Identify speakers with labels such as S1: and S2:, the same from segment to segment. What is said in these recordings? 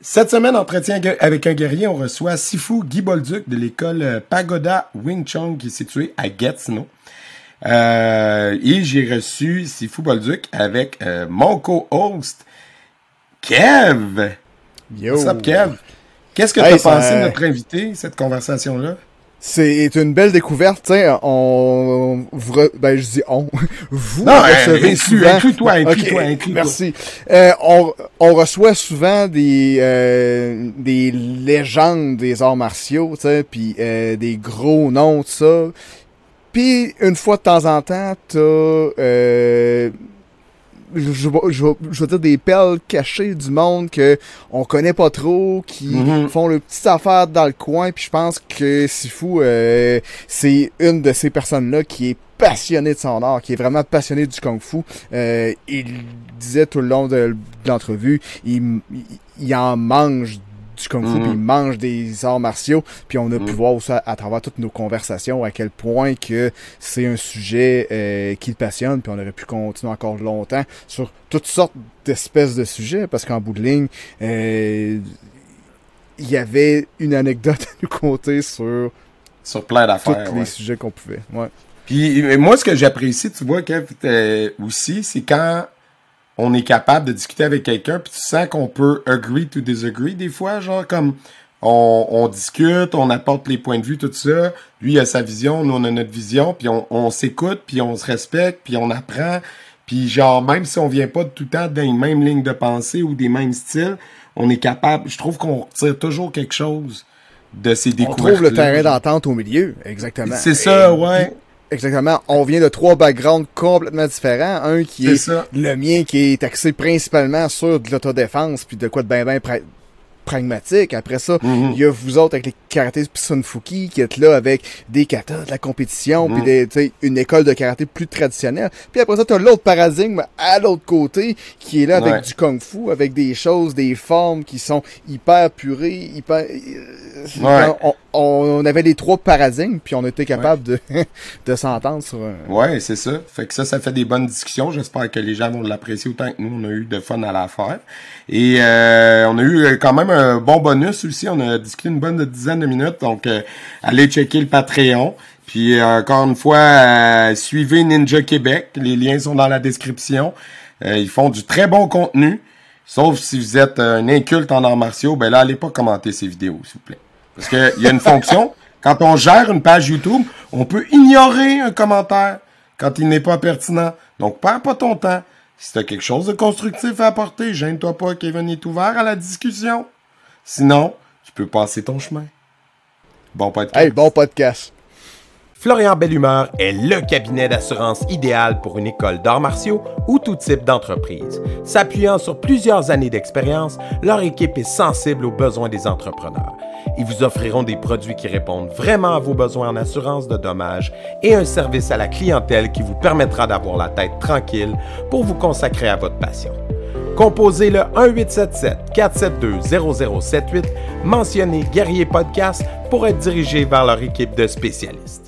S1: Cette semaine, entretien avec un guerrier, on reçoit Sifu Guy Bolduc de l'école euh, Pagoda Wing Chun qui est située à Gatineau. Euh, et j'ai reçu Sifu Bolduc avec euh, mon co-host Kev.
S2: Yo.
S1: What's up, Kev? Qu'est-ce que tu as pensé de notre invité, cette conversation-là?
S2: C'est une belle découverte, tu sais, on, ben je dis on, vous
S1: non, recevez souvent, inclus-toi, inclus-toi, inclus
S2: merci. Euh, on, on reçoit souvent des euh, des légendes des arts martiaux, tu sais, puis euh, des gros noms, tout ça. Puis une fois de temps en temps, t'as je, je, je, veux dire des perles cachées du monde que on connaît pas trop, qui
S1: Mhm.
S2: font le petite affaire dans le coin. Puis je pense que Sifu, euh, c'est une de ces personnes-là qui est passionnée de son art, qui est vraiment passionnée du kung-fu. Euh, il disait tout le long de l'entrevue, il, il, il en mange du kung fu,
S1: Mhm.
S2: puis il mange des arts martiaux, puis on a pu
S1: Mhm.
S2: voir ça à travers toutes nos conversations à quel point que c'est un sujet euh, qui le passionne, puis on aurait pu continuer encore longtemps sur toutes sortes d'espèces de sujets, parce qu'en bout de ligne, euh, il y avait une anecdote à nous conter sur
S1: Sur plein
S2: tous
S1: d'affaires.
S2: les
S1: ouais.
S2: sujets qu'on pouvait. Ouais.
S1: Puis moi, ce que j'apprécie, tu vois, Kev, euh, aussi, c'est quand on est capable de discuter avec quelqu'un, puis tu sens qu'on peut agree to disagree des fois, genre comme on, on discute, on apporte les points de vue, tout ça. Lui il a sa vision, nous on a notre vision, puis on, on s'écoute, puis on se respecte, puis on apprend. Puis genre, même si on vient pas tout le temps dans les mêmes lignes de pensée ou des mêmes styles, on est capable, je trouve qu'on retire toujours quelque chose de ces
S2: On
S1: découvertes.
S2: trouve le terrain d'entente au milieu, exactement.
S1: C'est ça,
S2: Et-
S1: ouais.
S2: Exactement. On vient de trois backgrounds complètement différents. Un qui est, le mien qui est axé principalement sur de l'autodéfense puis de quoi de ben pra- pragmatique. Après ça,
S1: Mhm.
S2: il y a vous autres avec les karatés Sunfuki qui êtes là avec des katas de la compétition
S1: Mhm.
S2: puis tu sais, une école de karaté plus traditionnelle. Puis après ça, t'as l'autre paradigme à l'autre côté qui est là avec
S1: Ouais.
S2: du kung fu, avec des choses, des formes qui sont hyper purées, hyper... euh,
S1: Ouais.
S2: On, on avait les trois paradigmes puis on était capable de, de s'entendre sur un...
S1: Ouais, c'est ça. Fait que ça, ça fait des bonnes discussions. J'espère que les gens vont l'apprécier autant que nous, on a eu de fun à la faire. Et euh, on a eu euh, quand même un bon bonus aussi. On a discuté une bonne dizaine de minutes. Donc, euh, allez checker le Patreon. Puis, euh, encore une fois, suivez Ninja Québec. Les liens sont dans la description. Euh, ils font du très bon contenu. Sauf si vous êtes un inculte en arts martiaux, ben là, allez pas commenter ces vidéos, s'il vous plaît. Parce qu'il y a une fonction, quand on gère une page YouTube, on peut ignorer un commentaire quand il n'est pas pertinent. Donc, perds pas ton temps. Si tu as quelque chose de constructif à apporter, gêne-toi pas, Kevin est ouvert à la discussion. Sinon, tu peux passer ton chemin. Bon podcast.
S2: Hey, bon podcast.
S3: Florian Bellumeur est le cabinet d'assurance idéal pour une école d'arts martiaux ou tout type d'entreprise. S'appuyant sur plusieurs années d'expérience, leur équipe est sensible aux besoins des entrepreneurs. Ils vous offriront des produits qui répondent vraiment à vos besoins en assurance de dommages et un service à la clientèle qui vous permettra d'avoir la tête tranquille pour vous consacrer à votre passion. Composez le 1-877-472-0078, mentionnez Guerrier Podcast pour être dirigé vers leur équipe de spécialistes.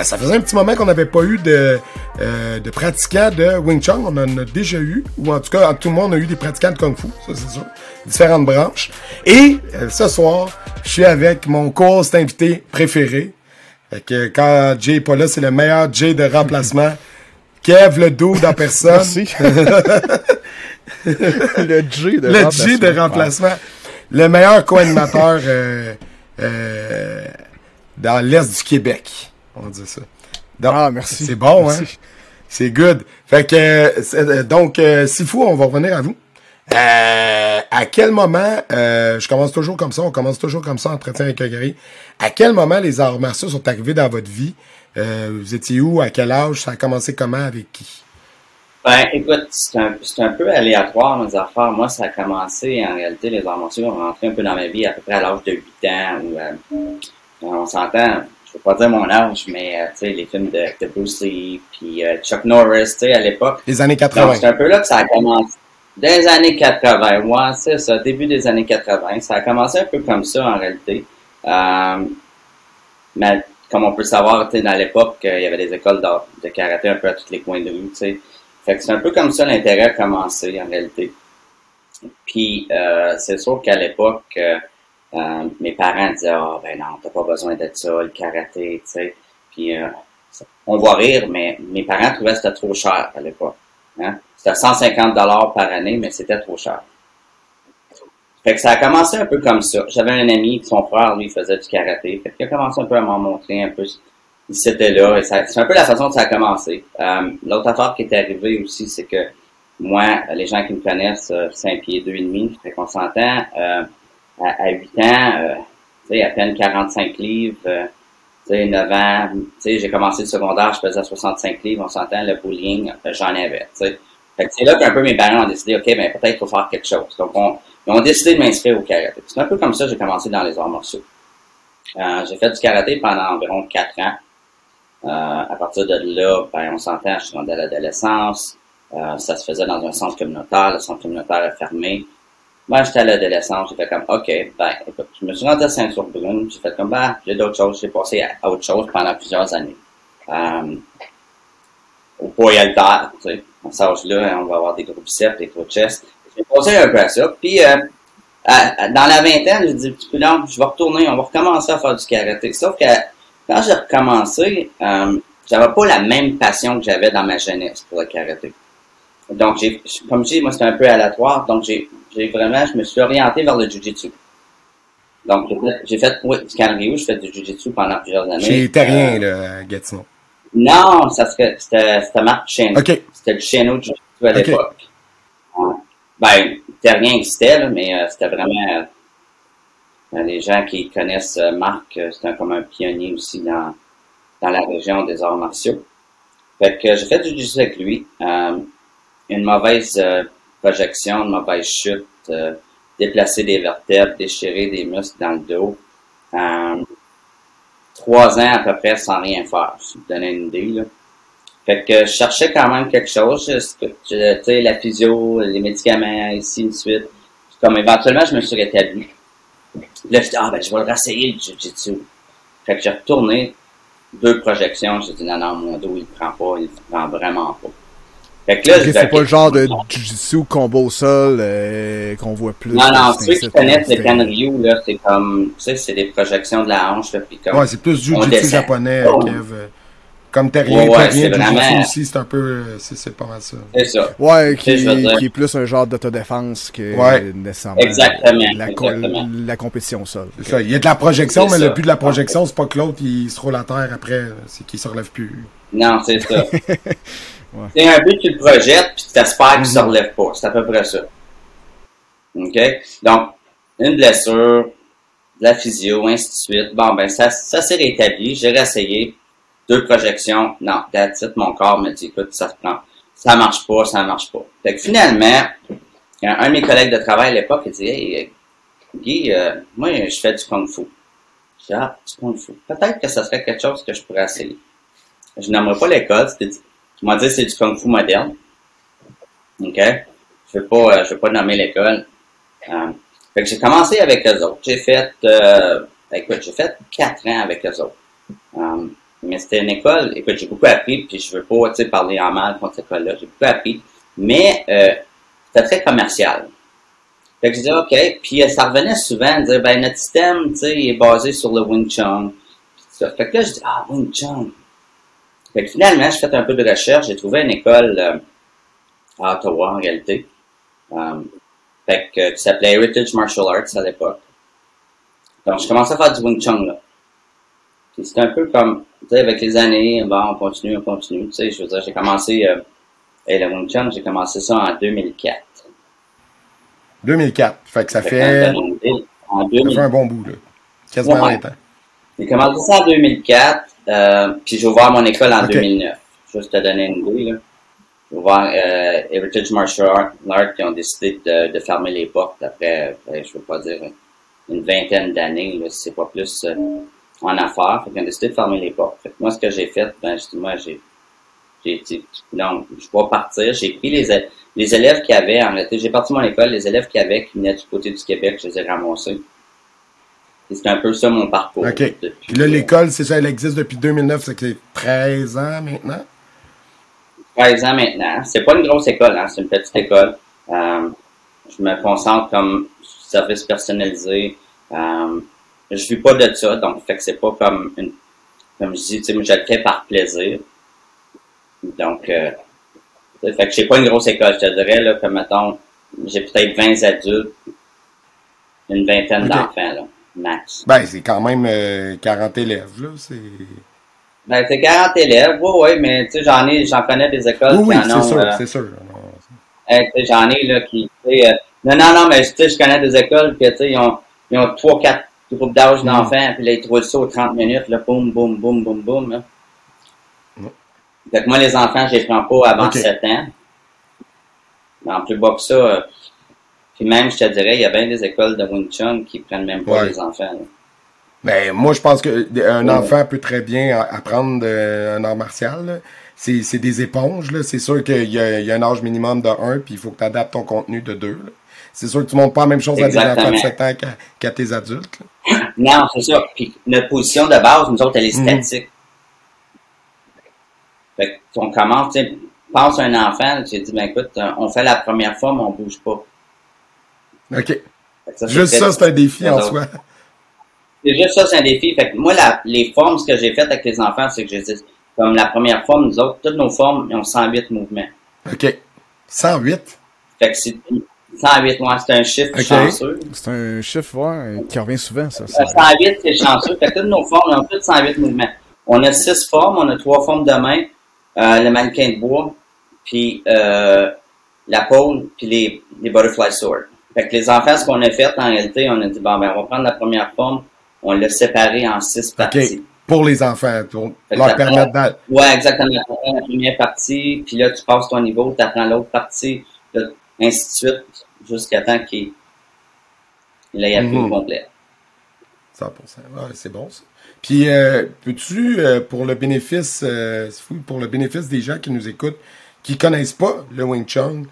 S1: Euh, Ça faisait un petit moment qu'on n'avait pas eu de, euh, de pratiquants de Wing Chun. On en a déjà eu, ou en tout cas, tout le monde a eu des pratiquants de Kung Fu, ça c'est sûr. Différentes branches. Et euh, ce soir, je suis avec mon course invité préféré. Fait que quand Jay est pas là, c'est le meilleur Jay de remplacement. Kev le dos en personne.
S2: Merci. le G de
S1: le
S2: remplacement.
S1: G de remplacement. Le meilleur co-animateur euh, euh, dans l'Est du Québec. On dit ça. Donc,
S2: Ah, merci.
S1: C'est bon, hein? C'est good. Fait que, euh, donc, euh, s'il faut, on va revenir à vous. Euh, à quel moment, euh, je commence toujours comme ça, on commence toujours comme ça, entretien avec un guerrier. À quel moment les arts martiaux sont arrivés dans votre vie? Euh, vous étiez où? À quel âge? Ça a commencé comment? Avec qui?
S4: Ben, écoute, c'est un, c'est un peu aléatoire, mes affaires. Moi, ça a commencé, en réalité, les arts martiaux ont rentré un peu dans ma vie à peu près à l'âge de 8 ans. Où, euh, on s'entend, je veux pas dire mon âge, mais euh, tu sais, les films de, de Bruce Lee, puis euh, Chuck Norris, tu sais, à l'époque.
S1: Les années
S4: Donc,
S1: 80.
S4: c'est un peu là que ça a commencé. Des années 80, ouais, c'est ça, début des années 80. Ça a commencé un peu comme ça, en réalité. Euh, mais comme on peut le savoir, tu sais, dans l'époque, euh, il y avait des écoles de, de karaté un peu à tous les coins de rue, tu sais. Fait que c'est un peu comme ça l'intérêt a commencé, en réalité. Puis, euh, c'est sûr qu'à l'époque, euh, mes parents disaient, ah, ben non, t'as pas besoin de ça, le karaté, tu sais. Puis, euh, on va rire, mais mes parents trouvaient que c'était trop cher à l'époque. Hein? C'était 150 dollars par année, mais c'était trop cher. Fait que ça a commencé un peu comme ça. J'avais un ami, son frère, lui, faisait du karaté. Fait qu'il a commencé un peu à m'en montrer un peu. C'était là. et C'est un peu la façon que ça a commencé. Euh, L'autre affaire qui est arrivée aussi, c'est que moi, les gens qui me connaissent, euh, 5 pieds 2 et demi, fait qu'on s'entend, euh, à, à 8 ans, euh, tu sais, à peine 45 livres, euh, tu sais, 9 ans, tu sais, j'ai commencé le secondaire, je pesais 65 livres, on s'entend, le bowling, euh, j'en avais, tu sais. Fait que c'est là qu'un peu mes parents ont décidé, OK, ben peut-être qu'il faut faire quelque chose. Donc, on, ils ont décidé de m'inscrire au karaté. C'est un peu comme ça que j'ai commencé dans les arts martiaux. Euh, j'ai fait du karaté pendant environ 4 ans. Euh, à partir de là, ben, on s'entend, je suis rendu à l'adolescence. Euh, ça se faisait dans un centre communautaire. Le centre communautaire est fermé. Moi, j'étais à l'adolescence. J'ai fait comme, OK, ben, écoute, je me suis rendu à ceinture brune. J'ai fait comme, ben, j'ai d'autres choses. J'ai passé à, à autre chose pendant plusieurs années. Euh, au poids alter, tu sais. À cet âge-là, on va avoir des gros biceps, des gros chests. J'ai passé un peu à ça. Puis, euh, à- à- dans la vingtaine, j'ai dit, petit peu je vais retourner, on va recommencer à faire du karaté. Sauf que quand j'ai recommencé, euh, j'avais pas la même passion que j'avais dans ma jeunesse pour le karaté. Donc, j'ai, comme je dis, moi, c'était un peu aléatoire. Donc, j'ai, j'ai vraiment, je me suis orienté vers le jujitsu. Donc, j'ai fait, oui, du Kanryu, j'ai fait du jujitsu pendant plusieurs années.
S1: Chez Terrien,
S4: Euh,
S1: là, à Gatineau.
S4: non, ça serait, c'était, c'était Marc Chêne.
S1: OK.
S4: C'était le Chêneau de Jiu-Jitsu à l'époque. Ben, Terrien existait, là, mais euh, c'était vraiment... euh, les gens qui connaissent euh, Marc, euh, c'est un, comme un pionnier aussi dans, dans la région des arts martiaux. Fait que j'ai fait du jiu avec lui. Euh, une mauvaise euh, projection, une mauvaise chute, euh, déplacer des vertèbres, déchirer des muscles dans le dos. Euh, trois ans à peu près sans rien faire, je vous donner une idée. Là. Fait que je cherchais quand même quelque chose. Tu sais, la physio, les médicaments, ici, de suite. Comme éventuellement, je me suis rétabli. Là, je dis, ah ben, je vais le rassayer, le jiu-jitsu. Fait que j'ai retourné deux projections. J'ai dit, non, non, mon dos, il prend pas, il prend vraiment pas. Fait que là,
S2: c'est pas le genre de jujitsu combo au sol euh, qu'on voit plus.
S4: Non, non,
S2: C'est
S4: ceux qui connaissent
S2: c'est-
S4: le Kanryu, là, c'est comme, tu sais, c'est des projections de la hanche, là, puis comme,
S1: Ouais, c'est plus du
S4: on
S1: jiu-jitsu
S4: descend.
S1: japonais,
S4: Oh.
S1: Kev. euh, Comme
S4: ouais,
S1: Terrien,
S4: c'est
S1: jiu-jitsu
S4: vraiment-
S1: aussi, c'est un peu... euh, C'est pas mal ça.
S4: c'est ça.
S2: Ouais, qui, est plus un genre d'autodéfense que
S1: Ouais.
S2: nécessairement
S4: Exactement,
S2: la, co-
S4: exactement.
S2: la compétition au sol.
S1: C'est ça. Il y a de la projection, mais
S4: ça.
S1: le but de la projection, c'est pas que l'autre, il se roule à terre après, c'est qu'il se relève plus.
S4: Non, c'est ça. C'est un but que tu le projettes, puis tu t'espères qu'il ne se relève pas. C'est à peu près ça. OK? Donc, une blessure, de la physio, ainsi de suite. Bon, ben, ça, ça s'est rétabli. J'ai réessayé. Deux projections. Non, that's it. Mon corps me dit, écoute, ça se prend. Ça marche pas, ça marche pas. Fait que finalement, un de mes collègues de travail à l'époque, il dit, hey, Guy, euh, moi, je fais du kung fu. Je dis, ah, du kung fu. Peut-être que ça serait quelque chose que je pourrais essayer. Je n'aimerais pas l'école, c'était tu m'as dit c'est du kung fu moderne. OK? Je vais pas, euh, je vais pas nommer l'école. Euh, fait que j'ai commencé avec eux autres. J'ai fait, euh, écoute, j'ai fait quatre ans avec eux autres. Euh, mais c'était une école, écoute, j'ai beaucoup appris, puis je veux pas, tu sais, parler en mal contre cette école-là. J'ai beaucoup appris. Mais, euh, c'était très commercial. Fait que je disais, OK. Puis, ça revenait souvent dire, ben, notre système, tu sais, est basé sur le Wing Chun. Fait que là, je dis, ah, Wing Chun. Fait que finalement, j'ai fait un peu de recherche. J'ai trouvé une école euh, à Ottawa, en réalité. Euh, fait que, qui s'appelait Heritage Martial Arts à l'époque. Donc, je commençais à faire du Wing Chun, là. Puis c'était un peu comme, tu sais, avec les années, bon, on continue, on continue. Tu sais, je veux dire, j'ai commencé, euh, et le Wing Chun, j'ai commencé ça en 2004.
S1: 2004. Fait que ça
S4: Fait
S1: fait,
S4: qu'en 2000 en
S1: ça
S4: 2000
S1: fait un bon bout, là. Quasiment
S4: Ouais.
S1: 20 ans.
S4: J'ai commencé ça en 2004, euh, puis j'ai ouvert mon école en
S1: Ok.
S4: 2009. Juste te donner une idée, là. J'ai ouvert euh, Heritage Martial Art, Art, qui ont décidé de, de fermer les portes après, euh, je veux pas dire, une vingtaine d'années, là, si c'est pas plus. euh. en affaires. Fait qu'on a décidé de fermer les portes. Fait que moi, ce que j'ai fait, ben, moi, j'ai, j'ai dit, non, je vais partir. J'ai pris les, les élèves qui avaient, en réalité, j'ai parti mon école, les élèves qui avaient, qui venaient du côté du Québec, je les ai ramassés. C'est un peu ça mon parcours.
S1: OK.
S4: Depuis,
S1: Puis là, l'école, c'est ça, elle existe depuis 2009, c'est que c'est 13 ans maintenant?
S4: 13 ans maintenant. C'est pas une grosse école, hein, c'est une petite école. Euh, je me concentre comme service personnalisé. Euh, je vis pas de ça, donc fait que c'est pas comme une, comme je dis, tu sais, moi, je le fais par plaisir. Donc, euh, fait que j'ai pas une grosse école, je te dirais, là, comme mettons, j'ai peut-être 20 adultes, une vingtaine d'enfants, là,
S1: Ben, c'est quand même euh, 40 élèves, là. C'est...
S4: Ben, c'est 40 élèves, oui, oui, mais tu sais, j'en ai, j'en connais des écoles
S1: Oui, oui,
S4: qui en
S1: c'est
S4: ont,
S1: sûr,
S4: euh,
S1: c'est sûr.
S4: Sais, j'en ai là qui. euh, non, non, non, mais tu sais, je connais des écoles que tu sais, ils ont, ils ont trois, quatre groupes d'âge d'enfants, puis là, ils trouvent ça aux 30 minutes, là, boum, boum, boum, boum, boum. Là.
S1: Mm.
S4: Fait que moi, les enfants, je les prends pas avant
S1: Ok.
S4: 7 ans. En plus bas que ça, euh, puis même, je te dirais, il y a bien des écoles de Wing Chun qui prennent même pas
S1: Ouais.
S4: les enfants. là.
S1: Ben, moi, je pense que un
S4: Ouais.
S1: enfant peut très bien apprendre euh, un art martial. C'est, des éponges. C'est sûr qu'il y y a un âge minimum de 1, puis il faut que tu adaptes ton contenu de 2. C'est sûr que tu montres pas la même chose à des
S4: Exactement.
S1: enfants de 7 ans qu'à, tes adultes. là.
S4: Non, c'est ça. Puis notre position de base, nous autres, elle est
S1: Mhm.
S4: statique. Fait qu'on commence, tu sais, pense à un enfant, j'ai dit, ben écoute, euh, on fait la première fois, mais on bouge pas.
S1: OK.
S4: Ça,
S1: Juste
S4: fait-
S1: ça, c'est un défi en soi.
S4: C'est juste ça, c'est un défi. Fait que moi, la- les formes, ce que j'ai fait avec les enfants, c'est que j'ai dit, comme la première forme, nous autres, toutes nos formes, ils ont 108 mouvements.
S1: OK. 108.
S4: Fait que c'est 108, ouais, c'est un chiffre chanceux.
S2: C'est un chiffre ouais, qui revient souvent, ça.
S4: Euh,
S2: ça.
S4: 108, c'est chanceux. Fait que toutes nos formes, on a toutes 108 mouvements. On a six formes, on a trois formes de main, euh, le mannequin de bois, puis euh, la pole, puis les, les butterfly swords. Fait que les enfants, ce qu'on a fait, en réalité, on a dit, bon, ben, on va prendre la première forme, on l'a séparé en six parties.
S1: Pour les enfants, pour leur permettre
S4: Ouais, exactement. Tu la première partie, puis là, tu passes ton niveau, tu apprends l'autre partie, là, ainsi de suite, jusqu'à temps qu'il il ait appris
S1: Mhm.
S4: au complet.
S1: 100%. Ouais, c'est bon, ça. Puis, euh, peux-tu, euh, pour le bénéfice, euh, pour le bénéfice des gens qui nous écoutent, qui connaissent pas le Wing Chun,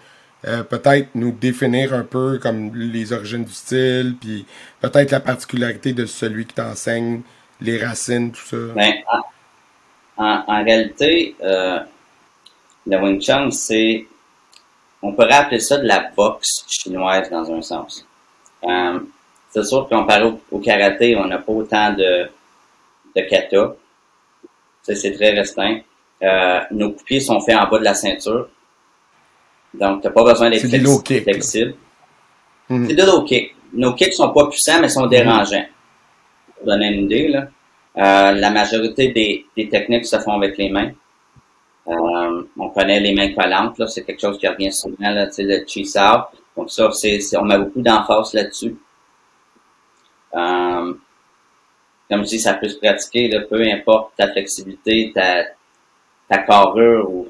S1: euh, peut-être nous définir un peu comme les origines du style, puis peut-être la particularité de celui qui t'enseigne, les racines, tout ça.
S4: Ben, en, réalité, euh, le Wing Chun, c'est, on pourrait appeler ça de la boxe chinoise dans un sens. Euh, c'est sûr que comparé au, karaté, on n'a pas autant de, de kata. C'est très restreint. Euh, nos pieds sont faits en bas de la ceinture. Donc, t'as pas besoin d'être flexi- flexible.
S1: Mhm.
S4: C'est de low kicks. Nos kicks sont pas puissants, mais sont dérangeants. Pour donner une idée, là. Euh, la majorité des, des techniques se font avec les mains. Euh, on connaît les mains collantes, là, c'est quelque chose qui revient souvent, là, le cheese out. Donc ça, c'est, c'est- on met beaucoup d'emphase là-dessus. Euh, comme je dis, ça peut se pratiquer, là, peu importe ta flexibilité, ta, ta carrure. Ou,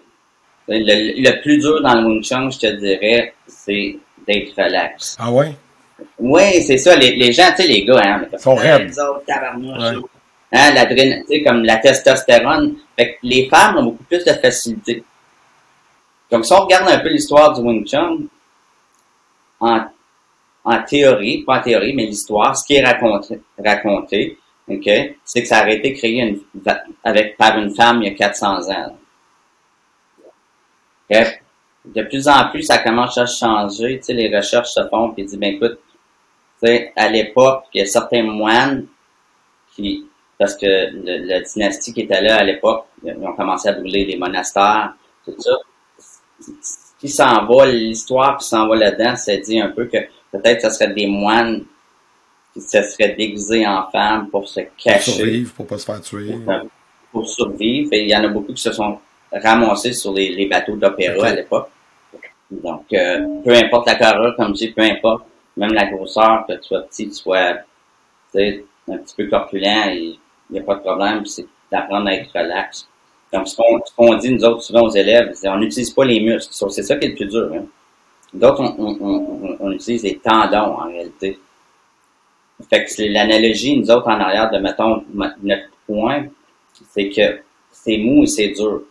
S4: le, le plus dur dans le Wing Chun, je te dirais, c'est d'être relax.
S1: Ah ouais?
S4: Oui, c'est ça. Les, les gens, tu sais, les gars, hein,
S1: Ils sont raides.
S4: les autres, tabarnouche,
S1: Ouais.
S4: Hein, l'adrénaline, tu sais, comme la testostérone. Fait que les femmes ont beaucoup plus de facilité. Donc, si on regarde un peu l'histoire du Wing Chun, en, en théorie, pas en théorie, mais l'histoire, ce qui est raconté, raconté ok, c'est que ça a été créé une, avec, par une femme il y a 400 ans. Bref, de plus en plus, ça commence à changer. Tu sais, les recherches se font, puis ils disent, ben écoute, tu sais, à l'époque, il y a certains moines qui, parce que le- la dynastie qui était là à l'époque, ils ont commencé à brûler les monastères, tout ça. Ce qui s'en va, l'histoire qui s'en va là-dedans, c'est dit un peu que peut-être ce serait des moines qui se seraient déguisés en femmes pour se
S1: Pour
S4: cacher
S1: survivre, pour pas se faire tuer.
S4: pour survivre. Et il y en a beaucoup qui se sont ramassés sur les, les bateaux d'opéra à l'époque. Donc, euh, peu importe la carrure, comme je dis, peu importe, même la grosseur, que tu sois petit, tu sois un petit peu corpulent, il n'y a pas de problème, c'est d'apprendre à être relax. Donc, ce qu'on ce qu'on dit, nous autres, souvent aux élèves, c'est on n'utilise pas les muscles. C'est ça qui est le plus dur. Hein. D'autres, on, on, on, on utilise les tendons, en réalité. fait que c'est l'analogie, nous autres, en arrière de, mettons, notre point, c'est que c'est mou et c'est dur.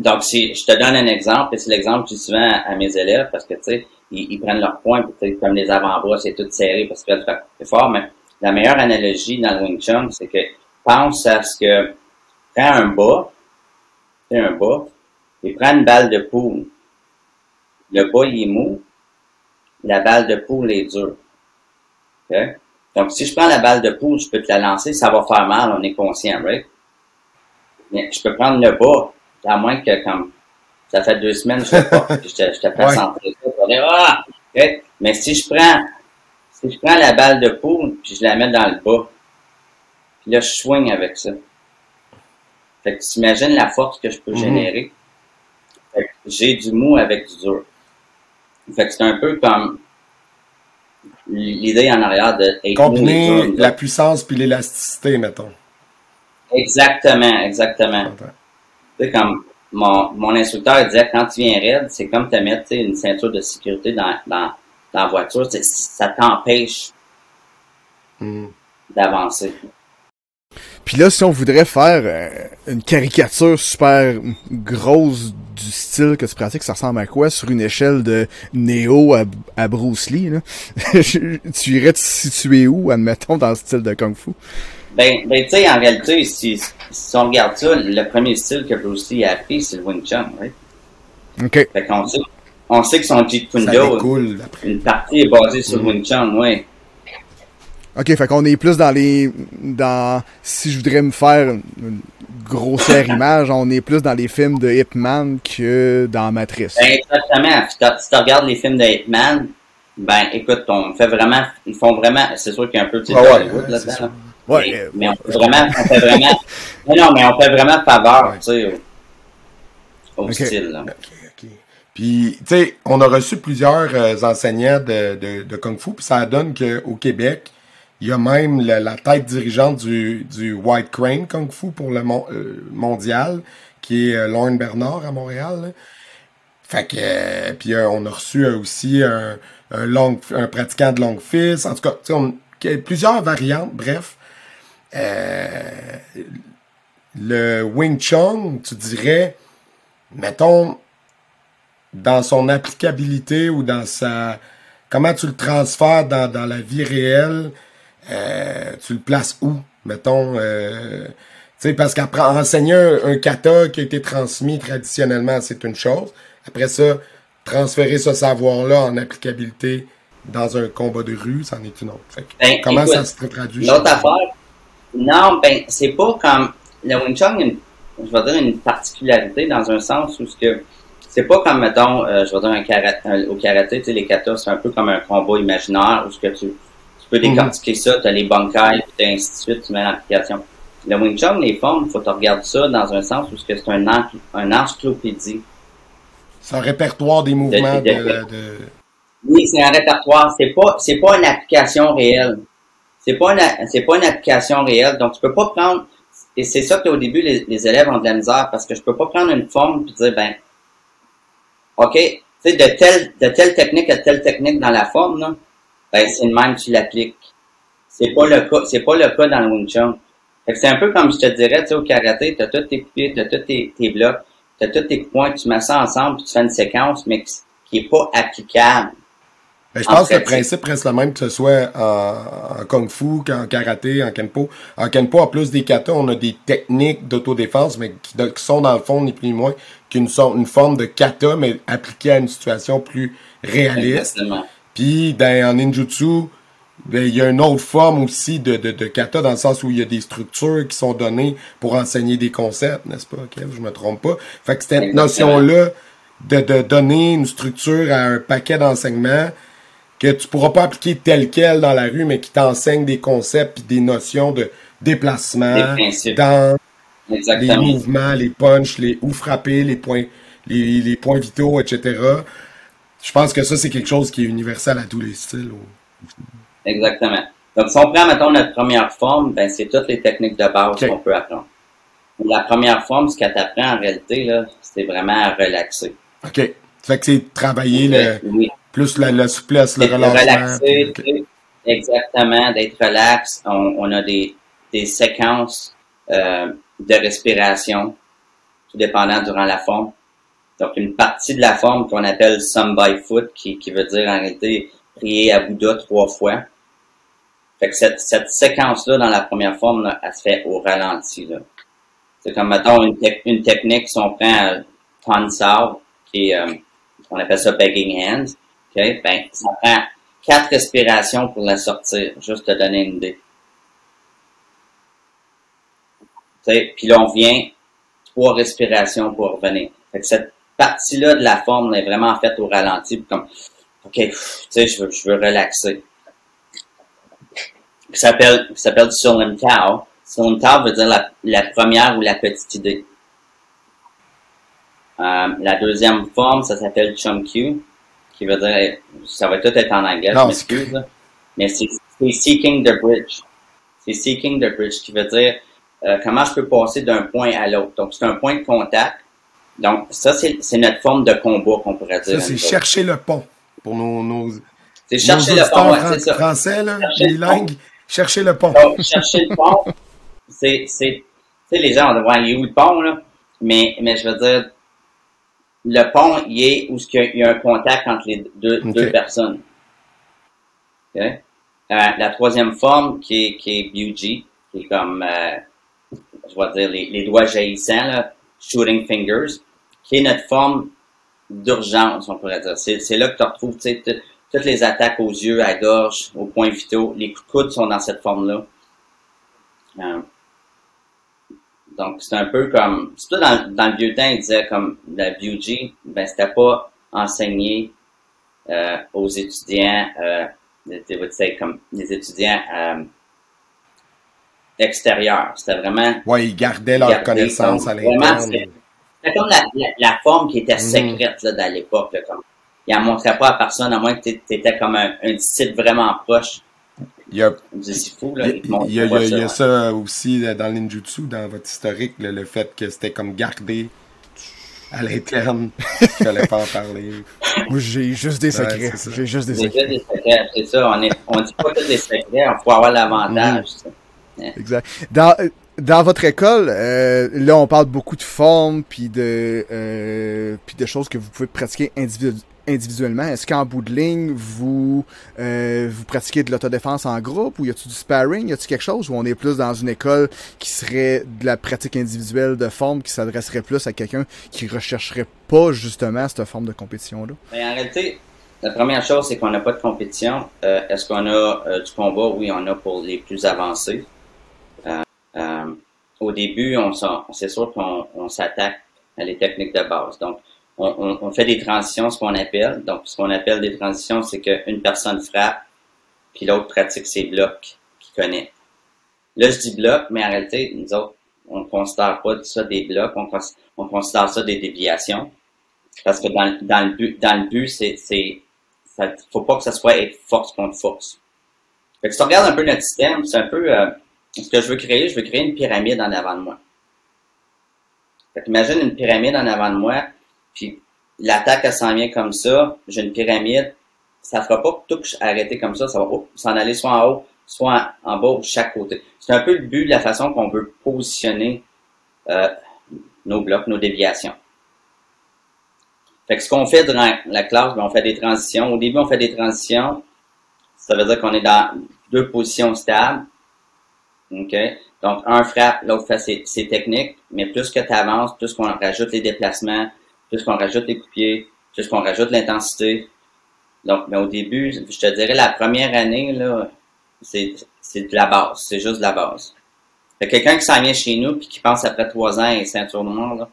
S4: Donc, si je te donne un exemple, et c'est l'exemple que je dis souvent à, mes élèves, parce que, tu sais, ils, ils prennent leur point, puis, comme les avant-bras, c'est tout serré parce qu'ils veulent faire fort, mais la meilleure analogie dans le Wing Chun, c'est que pense à ce que, prends un bas, un bas, et prends une balle de poule. Le bas, il est mou, la balle de poule est dure. OK? Donc, si je prends la balle de poule, je peux te la lancer, ça va faire mal, on est conscient, right? Mais je peux prendre le bas, à moins que comme ça fait deux semaines, je sais pas, puis je te, je te fais
S1: Ouais.
S4: sentir ça, dire, ah! Mais si je prends, si je prends la balle de poule, puis je la mets dans le bas, puis là, je swing avec ça. Fait que tu imagines la force que je peux
S1: Mhm.
S4: générer. Fait que j'ai du mou avec du dur. Fait que c'est un peu comme l'idée en arrière de et
S1: Combiner la puissance puis l'élasticité, mettons.
S4: Exactement, exactement. Sais, comme mon, mon instructeur disait, quand tu viens raide, c'est comme te mettre une ceinture de sécurité dans, dans, dans la voiture. Ça t'empêche
S1: Hmm.
S4: d'avancer.
S2: Puis là, si on voudrait faire euh, une caricature super grosse du style que tu pratiques, ça ressemble à quoi sur une échelle de Neo à, à Bruce Lee? Là? tu irais te situer où, admettons, dans le style de Kung Fu?
S4: Ben, ben tu sais, en réalité, si, si on regarde ça, le premier style que Bruce Lee a appris, c'est le Wing Chun, right?
S2: OK.
S4: Fait qu'on sait, on sait que son Jeet Kune Do,
S1: après.
S4: une partie est basée sur le
S1: Mhm.
S4: Wing Chun, oui.
S2: OK, fait qu'on est plus dans les... dans Si je voudrais me faire une, grossière image, on est plus dans les films de Ip Man que dans Matrice.
S4: Ben, exactement. Si tu si tu regardes les films de Hitman, ben, écoute, on fait vraiment, ils font vraiment, c'est sûr qu'il y a un peu de
S1: Ah ouais,
S4: Hollywood
S1: ouais,
S4: là-dedans.
S2: Ouais,
S4: mais,
S2: euh,
S4: mais on fait vraiment, on fait vraiment, non, non, mais on fait vraiment faveur,
S1: Ouais.
S4: tu sais, au, style, là.
S1: OK, OK. Puis, tu sais, on a reçu plusieurs euh, enseignants de, de, de Kung Fu, puis ça donne qu'au Québec, il y a même la, la tête dirigeante du, du White Crane Kung Fu pour le mon- euh, mondial, qui est euh, Lorne Bernard à Montréal. là. Fait que, puis on a reçu aussi un, un, long, un pratiquant de longue fils. En tout cas, tu sais, plusieurs variantes, bref. Euh, le Wing Chun, tu dirais, mettons, dans son applicabilité ou dans sa... Comment tu le transfères dans, dans la vie réelle, euh, tu le places où, mettons... Euh, tu sais, parce qu'après, enseigner un, un kata qui a été transmis traditionnellement, c'est une chose. Après ça, transférer ce savoir-là en applicabilité dans un combat de rue, c'en est une autre. Fait
S4: Ben,
S1: comment
S4: écoute,
S1: ça se traduit?
S4: L'autre affaire, non, ben, c'est pas comme, le Wing Chun, une, je vais dire une particularité dans un sens où ce que, c'est pas comme, mettons, euh, je vais dire un karaté, un- au karaté, tu sais, les katas, c'est un peu comme un combat imaginaire où ce que tu, tu peux
S1: Mhm.
S4: décortiquer ça, tu as les bunkai, puis ainsi de suite, tu mets l'application. Le Wing Chun, les formes, faut que tu regardes ça dans un sens où ce que c'est un, un encyclopédie.
S1: C'est un répertoire des mouvements de...
S4: de-
S1: de-
S4: Oui, c'est un répertoire. C'est pas, c'est pas une application réelle. C'est pas une, c'est pas une application réelle. Donc, tu peux pas prendre, et c'est ça qu'au début, les, les élèves ont de la misère parce que je peux pas prendre une forme puis dire, ben, OK, tu sais, de telle, de telle technique à telle technique dans la forme, là, ben, c'est le même, tu l'appliques. C'est pas le cas, c'est pas le cas dans le Wing Chun. Fait que c'est un peu comme je te dirais, tu sais, au karaté, t'as tous tes coups, t'as tous tes, tes blocs, t'as tous tes points, tu mets ça ensemble, puis tu fais une séquence, mais qui, qui est pas applicable.
S1: Ben, je
S4: En
S1: pense que le principe reste le même que ce soit en, en kung fu qu'en karaté, en kenpo. En kenpo, en plus des katas, on a des techniques d'autodéfense, mais qui, de- qui sont dans le fond, ni plus ni moins, qu'une une forme de kata, mais appliquée à une situation plus réaliste.
S4: Exactement.
S1: Puis, dans, en ninjutsu, ben, il y a une autre forme aussi de, de, de kata, dans le sens où il y a des structures qui sont données pour enseigner des concepts, n'est-ce pas, Kev? Je me trompe pas. Fait que cette notion-là de, de donner une structure à un paquet d'enseignements que tu pourras pas appliquer tel quel dans la rue, mais qui t'enseigne des concepts et des notions de déplacement, dans les mouvements, les punches, les où frapper, les points, les, les points vitaux, etc. Je pense que ça, c'est quelque chose qui est universel à tous les styles.
S4: Exactement. Donc, si on prend, mettons, notre première forme, ben, c'est toutes les techniques de base qu'on peut apprendre. La première forme, ce qu'elle t'apprend en réalité, là, c'est vraiment à relaxer.
S1: OK. Ça fait que c'est travailler le,
S4: Oui.
S1: Plus la, la souplesse, le
S4: relaxer,
S1: puis-
S4: exactement, d'être relax. On, on a des, des séquences euh, de respiration, tout dépendant durant la forme. Donc, une partie de la forme qu'on appelle some by foot, qui, qui veut dire en réalité prier à Bouddha trois fois. Fait que cette, cette séquence-là, dans la première forme, là, elle se fait au ralenti. Là. C'est comme, mettons, une, une technique, si on prend euh, qui est, euh, on appelle ça begging hands, ok, ben, ça prend quatre respirations pour la sortir, juste te donner une idée. Sais, Puis là, on vient trois respirations pour revenir. Fait que cette partie-là de la forme est vraiment faite au ralenti, comme, OK, tu sais, je veux, je veux relaxer. Ça s'appelle, ça s'appelle du Sulim Tao. Sulim Tao veut dire la, la première ou la petite idée. Euh, la deuxième forme, ça s'appelle Chumkyu, qui veut dire, ça va tout être en anglais,
S1: Non,
S4: je m'excuse, mais c'est Seeking the Bridge. C'est Seeking the Bridge, qui veut dire euh, comment je peux passer d'un point à l'autre. Donc, c'est un point de contact. Donc, ça, c'est c'est notre forme de combat qu'on pourrait dire.
S1: Ça, c'est chercher le pont. Pour nos, nos,
S4: C'est chercher
S1: nos
S4: le pont, c'est ça.
S1: français, là,
S4: Chercher le
S1: bilingues. Chercher le pont.
S4: Donc, chercher le pont, c'est, c'est, tu sais, les gens, on il est où le pont, là? Mais, mais je veux dire, le pont, il est où il y a- il y a un contact entre les deux, deux personnes. Ok? Euh, la troisième forme, qui est, qui est BUG, qui est comme, euh, je vais dire, les, les doigts jaillissants, là, shooting fingers, qui est notre forme d'urgence, on pourrait dire. C'est, là que tu retrouves, toutes les attaques aux yeux, à la gorge, aux points vitaux. Les coups de coude sont dans cette forme-là. Euh, donc, c'est un peu comme, c'est pas dans, dans le vieux temps, il disait comme la BUG, ben, c'était pas enseigné euh, aux étudiants, euh, say comme les étudiants euh, extérieurs. C'était vraiment
S1: Ouais, ils gardaient leur
S4: Garder,
S1: connaissance à
S4: c'est- c'était comme la, la, la forme qui était
S1: Mhm.
S4: secrète là, dans l'époque. là, Comme, il en montrait pas à personne, à moins que tu étais comme un, un disciple vraiment proche.
S1: Il y a,
S4: C'est fou, là.
S1: il y a,
S4: ils te montrent
S1: il y a-
S4: pas
S1: il y a
S4: ouais.
S1: ça aussi dans le ninjutsu, dans votre historique, là, le fait que c'était comme gardé à l'interne. Il fallait pas en parler.
S2: Moi, j'ai juste des secrets.
S1: c'est ça.
S2: j'ai juste des secrets.
S4: juste des secrets, c'est ça. On, est, on dit pas tous des secrets, on faut avoir l'avantage. ça.
S2: Exact. Dans, dans votre école, euh, là, on parle beaucoup de formes puis de euh, puis de choses que vous pouvez pratiquer individu- individuellement. Est-ce qu'en bout de ligne, vous euh, vous pratiquez de l'autodéfense en groupe ou y a-t-il du sparring, y a-t-il quelque chose où on est plus dans une école qui serait de la pratique individuelle de forme qui s'adresserait plus à quelqu'un qui rechercherait pas justement cette forme de compétition là
S4: Mais en réalité, la première chose, c'est qu'on n'a pas de compétition. Euh, Est-ce qu'on a euh, du combat? Oui, on a pour les plus avancés. Euh, au début, on, c'est sûr qu'on on s'attaque à les techniques de base. Donc, on, on- on fait des transitions, ce qu'on appelle. Donc, ce qu'on appelle des transitions, c'est qu'une personne frappe, puis l'autre pratique ses blocs qu'il connaît. Là, je dis blocs, mais en réalité, nous autres, on considère pas ça des blocs, on, cons- on considère ça des déviations. Parce que dans, dans le but, dans le but, c'est, c'est, faut pas que ça soit être force contre force. Fait que si tu regardes un peu notre système, c'est un peu, euh, ce que je veux créer, je veux créer une pyramide en avant de moi. Fait imagine une pyramide en avant de moi, puis l'attaque, elle s'en vient comme ça, j'ai une pyramide, ça fera pas tout arrêter comme ça, ça va s'en aller soit en haut, soit en, bas de chaque côté. C'est un peu le but de la façon qu'on veut positionner euh, nos blocs, nos déviations. Fait que ce qu'on fait durant la classe, ben, on fait des transitions. Au début, on fait des transitions. Ça veut dire qu'on est dans deux positions stables. OK? Donc, un frappe, l'autre fait ses, ses techniques. Mais plus que tu avances, plus qu'on rajoute les déplacements, plus qu'on rajoute les pied, plus qu'on rajoute l'intensité. Donc, mais au début, je te dirais, la première année, là, c'est, c'est de la base. C'est juste de la base. Fait que quelqu'un qui s'en vient chez nous puis qui pense après trois ans et ceinture noire, là,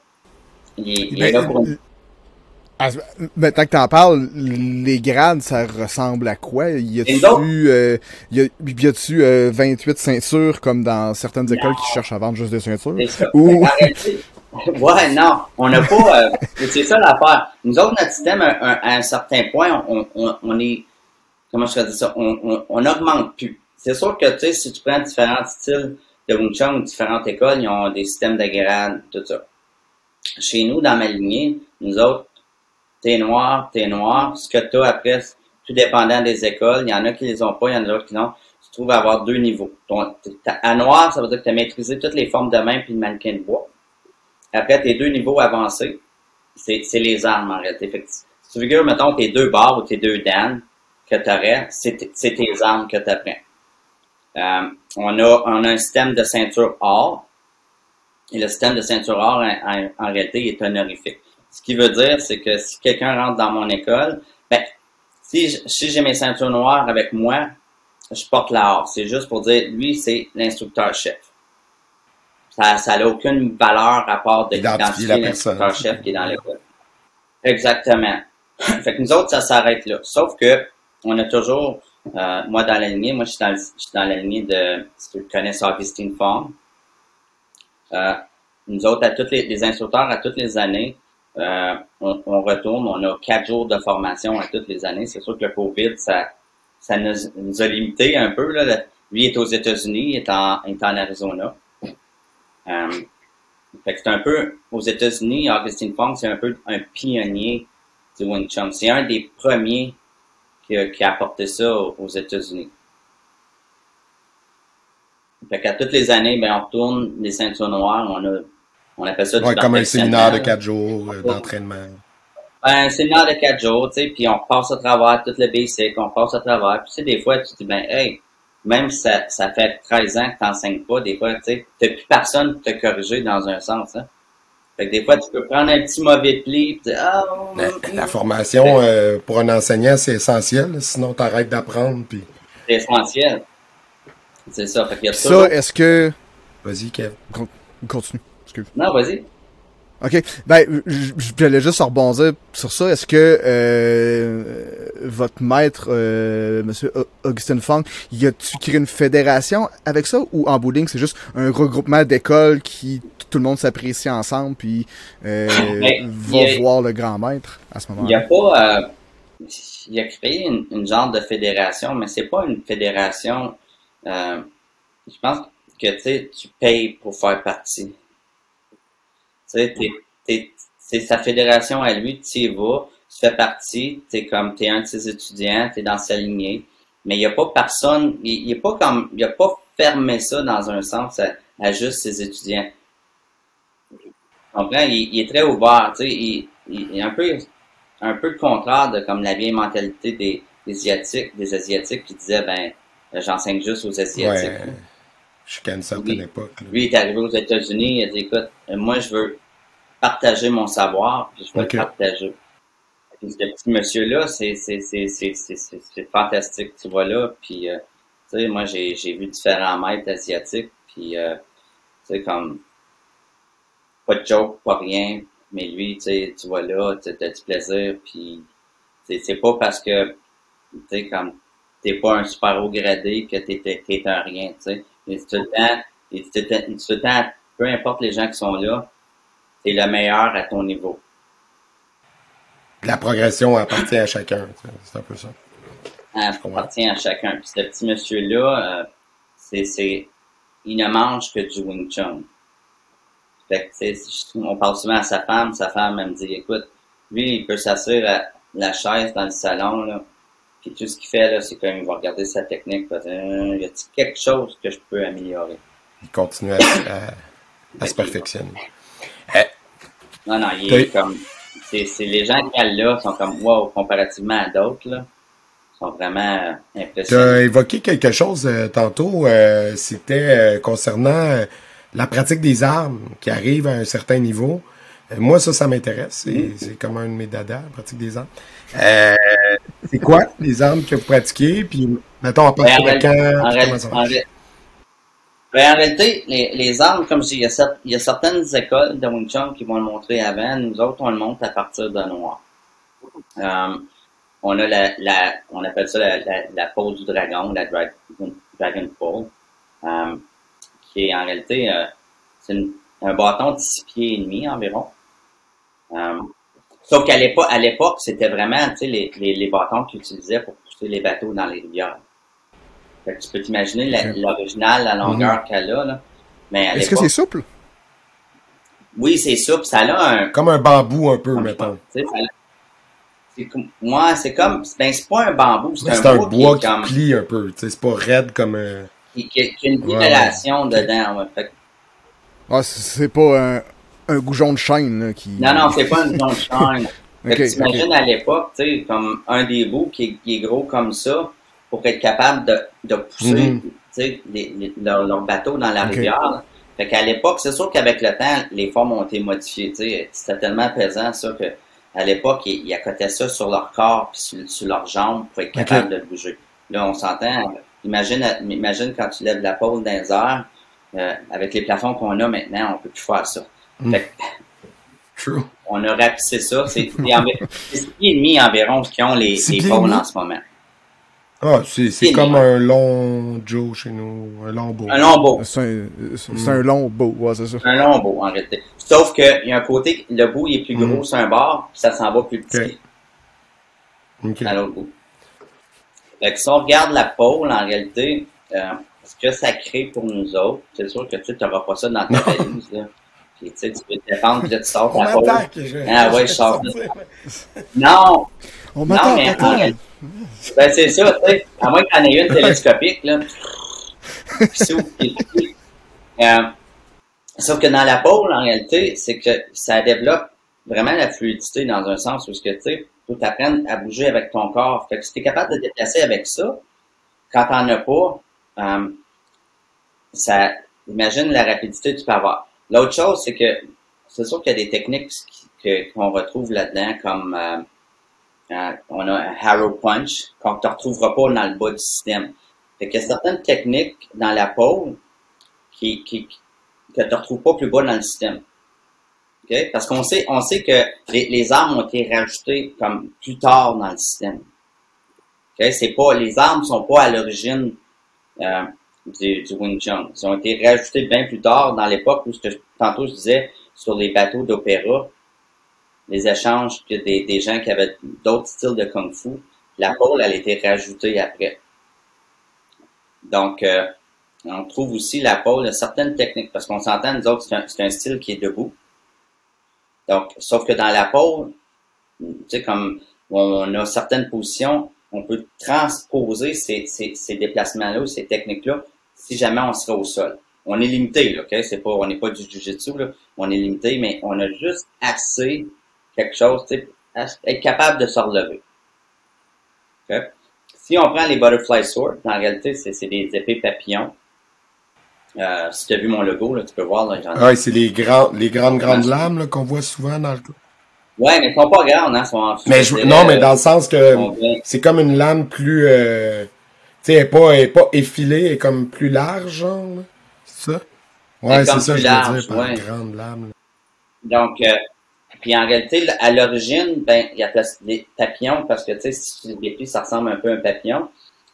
S4: il, est- il est là pour une
S2: Ah, Maintenant que t'en parles, les grades, ça ressemble à quoi? Y a-tu euh, y a, y a-tu euh, 28 ceintures comme dans certaines écoles qui cherchent à vendre juste des ceintures?
S4: Ça.
S2: Ou-.
S4: Ouais, non, on n'a pas. euh, c'est ça l'affaire. Nous autres, notre système, à, un- à un certain point, on, on, on est. Comment je vais dire ça? On, on, on augmente plus. C'est sûr que, tu sais, si tu prends différents styles de Wing Chun, différentes écoles, ils ont des systèmes de grades, tout ça. Chez nous, dans ma lignée, nous autres, t'es noir, t'es noir. Ce que t'as après, tout dépendant des écoles. Il y en a qui les ont pas, il y en a d'autres qui non. Tu trouves avoir deux niveaux. À noir, ça veut dire que tu as maîtrisé toutes les formes de main puis le mannequin de bois. Après, tes deux niveaux avancés, c'est les armes en réalité. Si tu figures, mettons, tes deux barres ou tes deux dames que tu aurais, c'est tes armes que tu apprends. Euh, on, a, on a un système de ceinture or. Et le système de ceinture or, en réalité, est honorifique. Ce qui veut dire, c'est que si quelqu'un rentre dans mon école, ben, si, j'ai mes ceintures noires avec moi, je porte la or. C'est juste pour dire, lui, c'est l'instructeur-chef. Ça ça n'a aucune valeur à part de l'instructeur-chef qui est dans l'école. Exactement. fait que nous autres, ça s'arrête là. Sauf que on a toujours, euh, moi dans la lignée, moi je suis dans, le- je suis dans la lignée de, si tu connais Augustine Fong, euh, nous autres, à toutes les, les instructeurs, à toutes les années, euh, on, retourne, on a quatre jours de formation à toutes les années. C'est sûr que le COVID, ça, ça nous, a limité un peu. Là. Lui est aux États-Unis, il est en, est en Arizona. Euh, fait que c'est un peu, aux États-Unis, Augustine Fong, c'est un peu un pionnier du Wing. C'est un des premiers qui a, qui a apporté ça aux, aux États-Unis. Fait qu'à toutes les années, ben, on retourne les ceintures noires, on a, on appelle ça du
S1: Ouais, comme un séminaire de quatre jours euh, d'entraînement.
S4: Ben, un séminaire de quatre jours, tu sais, puis on passe à travers tout le basic, on passe à travers. Puis tu sais, des fois, tu te dis, ben, hey, même si ça, ça fait 13 ans que t'enseignes pas, des fois, tu sais, t'as plus personne pour te corriger dans un sens, hein. Fait que des fois, tu peux prendre un petit mauvais pli, puis tu dis, ah,
S1: La,
S4: mm,
S1: la formation euh, pour un enseignant, c'est essentiel. Sinon, t'arrêtes d'apprendre. Puis...
S4: c'est essentiel. C'est ça. Fait qu'il y a
S2: Ça,
S4: toujours...
S2: est-ce que...
S1: Vas-y, Kev.
S2: Continue. Excuse.
S4: Non, vas-y.
S2: OK. Ben, voulais juste rebondir sur ça. Est-ce que euh, votre maître, euh, Monsieur Au- Augustin Fong, y a-tu créé une fédération avec ça ou en bowling c'est juste un regroupement d'écoles qui tout le monde s'apprécie ensemble puis euh,
S4: Ben,
S2: va
S4: a-
S2: voir le grand maître à ce
S4: Il n'y a
S2: moment-là?
S4: pas. euh, il a créé une, une genre de fédération, mais c'est pas une fédération. je pense que tu payes pour faire partie. Tu sais, c'est sa fédération à lui, tu y vas, tu fais partie, t'es comme t'es un de ses étudiants, t'es dans sa lignée. Mais il n'y a pas personne, il, il est pas comme, il a pas fermé ça dans un sens à, à juste ses étudiants. Tu comprends? Il, est très ouvert, tu sais, il, est un peu, un peu le contraire de comme la vieille mentalité des, des asiatiques, des asiatiques qui disaient ben j'enseigne juste aux asiatiques.
S1: Jusqu'à une certaine
S4: Oui.
S1: époque. là.
S4: Lui il est arrivé aux États-Unis, il a dit écoute, euh, moi je veux partager mon savoir, puis je veux le partager. Puis ce petit monsieur-là, c'est c'est c'est c'est c'est c'est- c'est fantastique, tu vois là. Puis euh, tu sais, moi j'ai j'ai vu différents maîtres asiatiques, puis euh, tu sais comme pas de joke, pas rien, mais lui, tu sais, tu vois là, tu as du plaisir, puis c'est c'est pas parce que tu sais comme t'es pas un super haut gradé que t'es t'es t'es un rien, tu sais. Mais c'est tout le temps, et tout le temps- et tout le temps, peu importe les gens qui sont là, t'es le meilleur à ton niveau.
S1: La progression appartient à chacun. C'est un peu ça.
S4: Hein, ça appartient à chacun. Puis ce petit monsieur-là, euh, c'est, il ne mange que du Wing Chun. Fait que, tu sais, je- on parle souvent à sa femme, sa femme, elle me dit, écoute, lui, il peut s'asseoir à la chaise dans le salon, là, puis tout ce qu'il fait, là, c'est comme, il va regarder sa technique, parce euh, y a-t-il quelque chose que je peux améliorer?
S1: Il continue à, à- à se perfectionner.
S4: Non, non, il est comme, c'est, c'est les gens qui là sont comme, wow, comparativement à d'autres, là, sont vraiment euh,
S1: Tu
S4: impressionnants.
S1: as évoqué quelque chose euh, tantôt, euh, c'était euh, concernant euh, la pratique des armes qui arrive à un certain niveau. Euh, moi, ça, ça m'intéresse. C'est,
S4: Mm.
S1: c'est comme un de mes dadas, la pratique des armes. C'est quoi les armes que vous pratiquez? Puis, mettons, à
S4: Ben,
S1: partir
S4: en,
S1: de
S4: réalité,
S1: quand?
S4: en, ré- ben, en réalité, les, les armes, comme je dis, il y, a il y a certaines écoles de Wing Chun qui vont le montrer avant. Nous autres, on le montre à partir de noir. Euh, on a la, la, on appelle ça la, la, la pose du dragon, la dragon, dragon pole, euh, qui est en réalité, euh, c'est un bâton de six pieds et demi environ. Euh, sauf qu'à l'époque, à l'époque, c'était vraiment, tu sais, les, les, les bâtons qu'ils utilisaient pour pousser les bateaux dans les rivières. Fait que tu peux t'imaginer la- l'original, la longueur qu'elle a, là. Mais à
S2: Est-ce que c'est souple?
S4: oui, c'est souple, ça a un,
S1: Comme un bambou un peu, mettons.
S4: ça a- C'est moi, c'est comme, ben, c'est pas un bambou, c'est un,
S1: C'est un
S4: bois,
S1: bois
S4: qui,
S1: qui
S4: comme,
S1: plie un peu, c'est pas raide comme... euh,
S4: qui, qui- qui a une
S1: Ouais,
S4: dedans, ouais. Fait que-
S2: Ah, c'est- c'est pas un, un goujon de chêne là, qui.
S4: non, non, c'est pas une zone shine. Fait que
S2: Ok,
S4: t'imagines à l'époque, tu sais, comme un des bouts qui est, qui est gros comme ça, pour être capable de, de pousser, tu sais, les- les- leur, leur bateau dans la rivière. Fait qu'à l'époque, c'est sûr qu'avec le temps, les formes ont été modifiées, tu sais. C'était tellement pesant, ça, que à l'époque, ils, ils accotaient ça sur leur corps puis sur, sur leurs jambes pour être capable de le bouger. Là, on s'entend, imagine, imagine quand tu lèves la pôle dans les airs, euh, avec les plafonds qu'on a maintenant, on peut plus faire ça.
S1: Mm.
S4: Fait que
S1: True.
S4: on a rapissé ça. C'est c'est envi- c'est six pieds et demi environ qui ont les, les en ce moment.
S1: Ah, c'est comme un long Joe chez nous, un long beau.
S4: Un long beau.
S2: C'est un, c'est un long beau, ouais, c'est ça.
S4: Un long beau, en réalité. Sauf qu'il y a un côté, le bout il est plus gros
S1: Mm.
S4: sur un bord, puis ça s'en va plus petit
S1: Ok. Ok.
S4: à l'autre bout. Fait que si on regarde la pôle, en réalité, euh, ce que ça crée pour nous autres, c'est sûr que tu n'auras pas ça dans ta valise. Puis, tu sais, tu peux te défendre, puis là, tu sors ta
S1: je-
S4: Ah ouais, je sors. Non!
S2: On
S4: Non, mais en ben c'est ça, tu sais. À moins que t'en aies une télescopique, là. Euh, sauf que dans la pôle, en réalité, c'est que ça développe vraiment la fluidité dans un sens où ce que tu sais, faut t'apprendre à bouger avec ton corps. Fait que si t'es capable de te déplacer avec ça, quand t'en as pas, euh, ça, imagine la rapidité que tu peux avoir. L'autre chose, c'est que c'est sûr qu'il y a des techniques qu'on retrouve là-dedans, comme euh, euh, on a un Harrow Punch qu'on ne te retrouvera pas dans le bas du système. Fait qu'il y a certaines techniques dans la pôle qui, qui, que tu ne retrouves pas plus bas dans le système. OK? Parce qu'on sait, on sait que les, les armes ont été rajoutées comme plus tard dans le système. OK? C'est pas, les armes sont pas à l'origine euh, du, du Wing Chun. Ils ont été rajoutées bien plus tard dans l'époque où, ce que tantôt je disais, sur les bateaux d'opéra, les échanges que des, des gens qui avaient d'autres styles de kung fu. La pôle, elle a été rajoutée après. Donc, euh, on trouve aussi la a certaines techniques, parce qu'on s'entend, nous autres, c'est un, un style qui est debout. Donc, sauf que dans la pôle, tu sais, comme on a certaines positions, on peut transposer ces, ces, ces déplacements-là ces techniques-là si jamais on serait au sol. On est limité, là, ok? C'est pas, on n'est pas du jujitsu, là. On est limité, mais on a juste assez quelque chose, tu être capable de se relever. Ok? Si on prend les butterfly swords, en réalité, c'est c'est des épées papillons. Euh, si tu as vu mon logo, là, tu peux voir, là, j'en ai
S1: Ah, c'est les, grands, les grandes, grandes lames là, qu'on voit souvent dans le...
S4: Ouais, mais ils sont pas grandes, hein, sont en
S1: Mais je, non, mais dans le sens que c'est comme une lame plus... Euh, sais, elle est pas, elle est pas effilée, elle est comme plus large, genre. là. C'est ça? Ouais, c'est
S4: comme
S1: ça je veux dire par
S4: ouais.
S1: grande lame. là.
S4: Donc, euh, puis en réalité, à l'origine, ben, il y a place- des papillons parce que, tu sais, si tu les déplies, ça ressemble un peu à un papillon.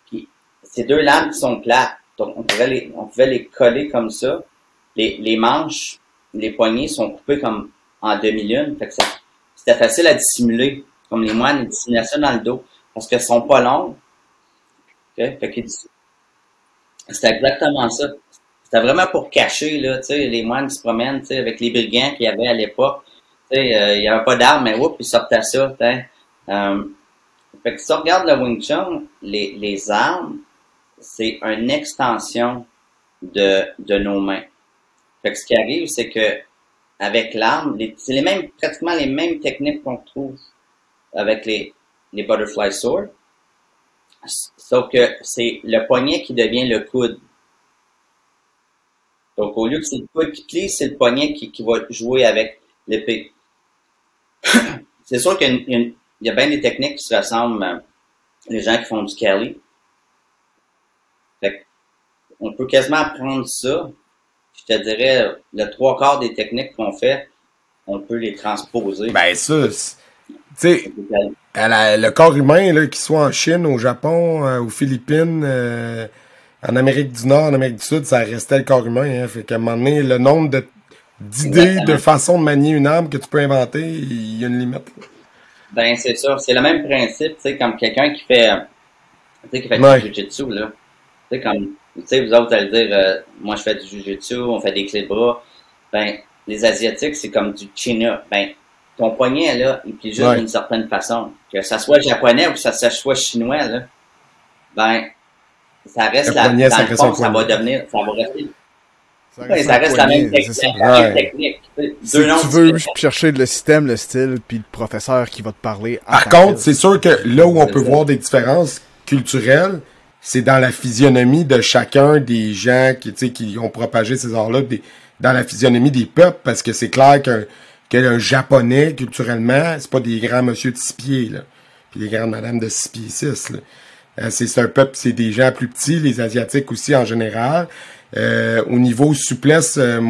S4: Puis, ces deux lames qui sont plates, donc on pouvait les, on pouvait les coller comme ça. Les, les manches, les poignées sont coupées comme en demi-lune. Fait que ça, c'était facile à dissimuler. Comme les moines, ils dissimulaient ça dans le dos. Parce qu'elles sont pas longues. OK? Fait qu'ils dis- C'était exactement ça. C'était vraiment pour cacher, là, tu sais, les moines qui se promènent, tu sais, avec les brigands qu'il y avait à l'époque. Tu sais, euh, il n'y avait pas d'armes, mais oups, ils sortaient ça, tu sais. Euh, fait que si on regarde le Wing Chun, les, les armes, c'est une extension de, de nos mains. Fait que ce qui arrive, c'est que avec l'arme, c'est les mêmes, pratiquement les mêmes techniques qu'on trouve avec les, les butterfly swords. Sauf que c'est le poignet qui devient le coude. Donc, au lieu que c'est le coude qui plie, c'est le poignet qui, qui va jouer avec l'épée. c'est sûr qu'il y a, y bien des techniques qui se ressemblent. euh, les gens qui font du Kelly. Fait on peut quasiment prendre ça. Je te dirais, le trois quarts des techniques qu'on fait, on peut les transposer.
S1: Ben ça, c'est- tu sais, à la- le corps humain, là, qu'il soit en Chine, au Japon, euh, aux Philippines, euh, en Amérique du Nord, en Amérique du Sud, ça restait le corps humain. Hein, fait qu'à un moment donné, le nombre de d'idées, de façons de manier une arme que tu peux inventer, il y a une limite. là.
S4: Ben, c'est sûr. C'est le même principe, tu sais, comme quelqu'un qui fait, tu sais, qui fait
S1: Ouais.
S4: du jujitsu, là. Tu sais, comme, tu sais, vous autres, vous allez dire, euh, moi, je fais du jujitsu, on fait des clés de bras. Ben, les Asiatiques, c'est comme du chin-up. Ben, ton poignet, là, il plie juste
S1: Ouais.
S4: d'une certaine façon. Que ça soit japonais ou que ça soit chinois, là, ben, ça reste
S1: Le
S4: la,
S1: poignet,
S4: dans
S1: ça
S4: le
S1: reste
S4: fond,
S1: un
S4: ça va devenir, ça va rester,
S2: Ça
S4: ouais, ça
S2: un
S4: reste la même, technique, la même
S2: Si
S4: noms
S2: tu veux
S4: différents.
S2: chercher le système, le style, puis le professeur qui va te parler.
S1: Par contre, c'est sûr que là où on peut
S4: ça.
S1: voir des différences culturelles, c'est dans la physionomie de chacun des gens qui, qui ont propagé ces arts-là, dans la physionomie des peuples, parce que c'est clair qu'un qu'un japonais, culturellement, c'est pas des grands monsieur de six pieds, là. Puis des grandes madames de six pieds six. Euh, c'est un peuple, c'est des gens plus petits, les Asiatiques aussi en général. Euh, au niveau souplesse, euh,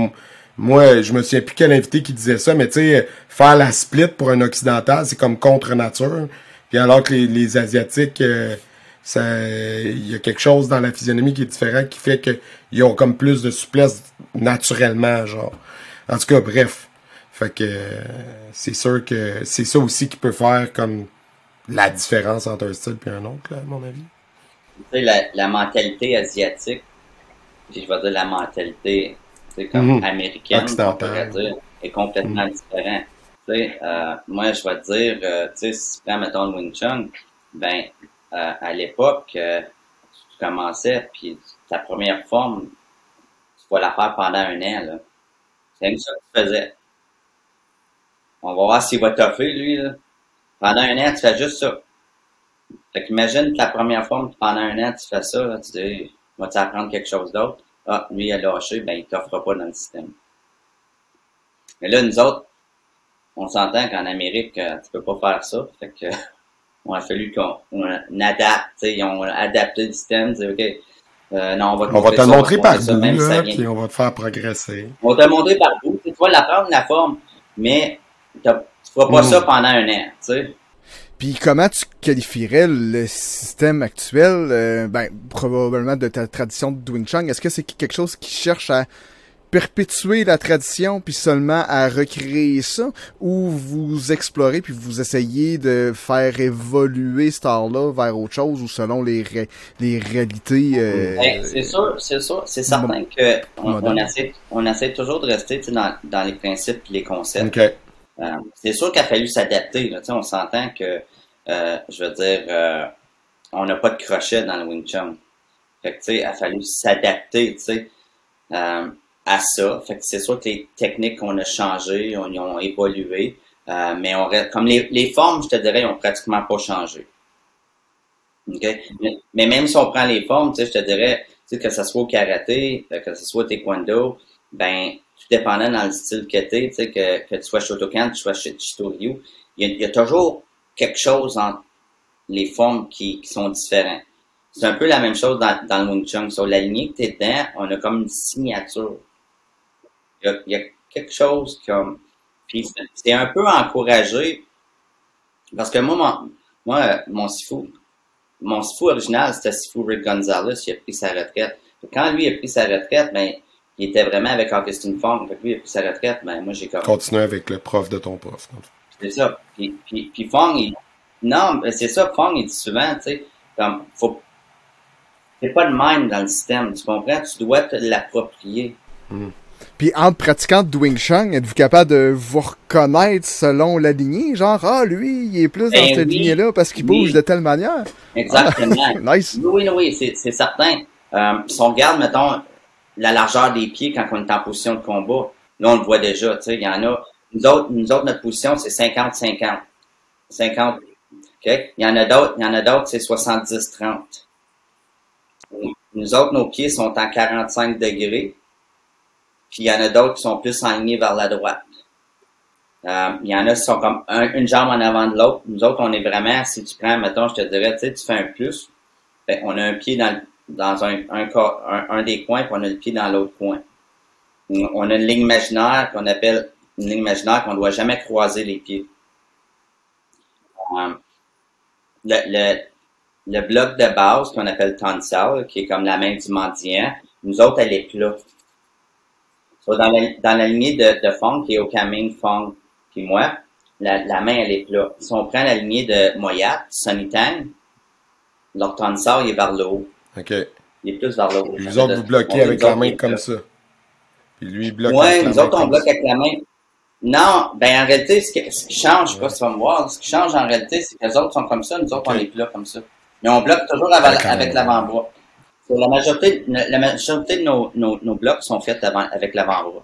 S1: moi, je me souviens plus quel invité qui disait ça, mais tu sais, faire la split pour un occidental, c'est comme contre nature. Puis alors que les, les Asiatiques, euh, ça, il y a quelque chose dans la physionomie qui est différent, qui fait qu'ils ont comme plus de souplesse naturellement, genre. En tout cas, bref. Fait que c'est sûr que c'est ça aussi qui peut faire comme la différence entre un style et un autre, là, à mon avis.
S4: tu sais, la, la mentalité asiatique, je vais dire la mentalité tu sais, comme
S1: Mhm.
S4: américaine, on
S1: Occidentale.
S4: pourrait dire, est complètement différente. Tu sais, euh, moi, je vais te dire, euh, tu sais, si tu prends, mettons, le Wing Chun, ben, euh, à l'époque, tu commençais, puis ta première forme, tu vas la faire pendant un an, là. C'est ça que tu faisais. On va voir s'il va toffer, lui, là. Pendant un an, tu fais juste ça. Fait qu'imagine que la première fois, pendant un an, tu fais ça, là, tu dis, vas-tu apprendre quelque chose d'autre? Ah, lui, il a lâché, ben, il t'offrira pas dans le système. Mais là, nous autres, on s'entend qu'en Amérique, euh, tu peux pas faire ça. Fait que, on a fallu qu'on on adapte, tu sais, ils ont adapté le système, dit, OK, euh, non, on va te
S1: On va te le montrer par bout, là, puis on va te faire progresser.
S4: On va te le montrer par bout. Tu vas l'apprendre, la forme, mais tu feras pas
S1: Mm.
S4: ça pendant un an, tu sais.
S2: Puis comment tu qualifierais le système actuel, euh, ben, probablement de ta tradition de Wing Chun? Est-ce que c'est quelque chose qui cherche à perpétuer la tradition puis seulement à recréer ça? Ou vous explorez puis vous essayez de faire évoluer cet art-là vers autre chose ou selon les, ré- les réalités euh,
S4: Ben, c'est sûr, c'est sûr, c'est certain que on, essaie, on essaie toujours de rester dans, dans les principes et les concepts. Euh, c'est sûr qu'il a fallu s'adapter. là. On s'entend que, euh, je veux dire, euh, on n'a pas de crochet dans le Wing Chun. Fait que, il a fallu s'adapter, euh, à ça. Fait que c'est sûr que les techniques qu'on a changées, on ont évolué, euh, mais on comme les, les formes, je te dirais, ils ont pratiquement pas changé. OK? Mais, mais même si on prend les formes, je te dirais, que ce soit au karaté, que ce soit au taekwondo, ben, tout dépendant dans le style que tu sais, que, que tu sois Shotokan, que tu sois Shi- Shitoryu, il y, y a toujours quelque chose entre les formes qui, qui sont différentes. C'est un peu la même chose dans, dans le Wing Chun. Sur la lignée que tu es dedans, on a comme une signature. Il y a, y a quelque chose comme... Puis c'est- un peu encouragé, parce que moi, mon, moi, mon sifu, mon sifu original, c'était sifu Rick Gonzalez, il a pris sa retraite. Quand lui a pris sa retraite, ben, il était vraiment avec Augustine Fong. Fait que lui, il a pris sa retraite, ben, moi, j'ai comme...
S1: Avec le prof de ton prof.
S4: C'est ça. Puis, puis, puis Fong, il... Non, c'est ça, Fong, il dit souvent, tu sais, comme, faut... C'est pas le même dans le système, tu comprends? Tu dois te l'approprier.
S2: Puis entre pratiquants de Wing Chun, êtes-vous capable de vous reconnaître selon la lignée? Genre, ah, lui, il est plus dans
S4: Ben
S2: cette
S4: oui.
S2: lignée-là parce qu'il
S4: Oui.
S2: bouge de telle manière.
S4: Exactement.
S2: Nice.
S4: Oui, oui, oui, c'est, c'est certain. Euh, si on regarde, mettons, la largeur des pieds quand on est en position de combat, là, on le voit déjà, tu sais, il y en a. Nous autres, nous autres, notre position, c'est 50-50. 50. OK? Il y en a d'autres, il y en a d'autres, c'est 70-30. Nous autres, nos pieds sont en 45 degrés. Puis il y en a d'autres qui sont plus alignés vers la droite. Euh, il y en a qui sont comme un- une jambe en avant de l'autre. Nous autres, on est vraiment, si tu prends, mettons, je te dirais, tu sais, tu fais un plus, ben, on a un pied dans, dans un, un, un, un des coins, puis on a le pied dans l'autre coin. On a une ligne imaginaire qu'on appelle une ligne imaginaire qu'on ne doit jamais croiser les pieds. Euh, le, le, le bloc de base qu'on appelle tonsal, qui est comme la main du mendiant, nous autres, elle est plat. Dans, la, dans la lignée de, de Fong, qui est au Kaming, Fong, puis moi, la, la main, elle est plat. Si on prend la lignée de Moyat, Sonny Tang, leur tonsal, il est vers le haut.
S1: OK.
S4: Il est plus vers le haut.
S1: Puis vous autres, vous bloquez avec la main comme ça. Puis lui, il bloque
S4: Ouais,
S1: avec la
S4: nous autres, on bloque avec la main. Non, ben en réalité, ce qui, ce qui change, je sais pas si tu vas me voir, ce qui change en réalité, c'est que les autres sont comme ça, nous autres, on est plus là comme ça. Mais on bloque toujours avec, avec l'avant-bras. La majorité, la majorité de nos, nos, nos blocs sont faits avant- avec l'avant-bras.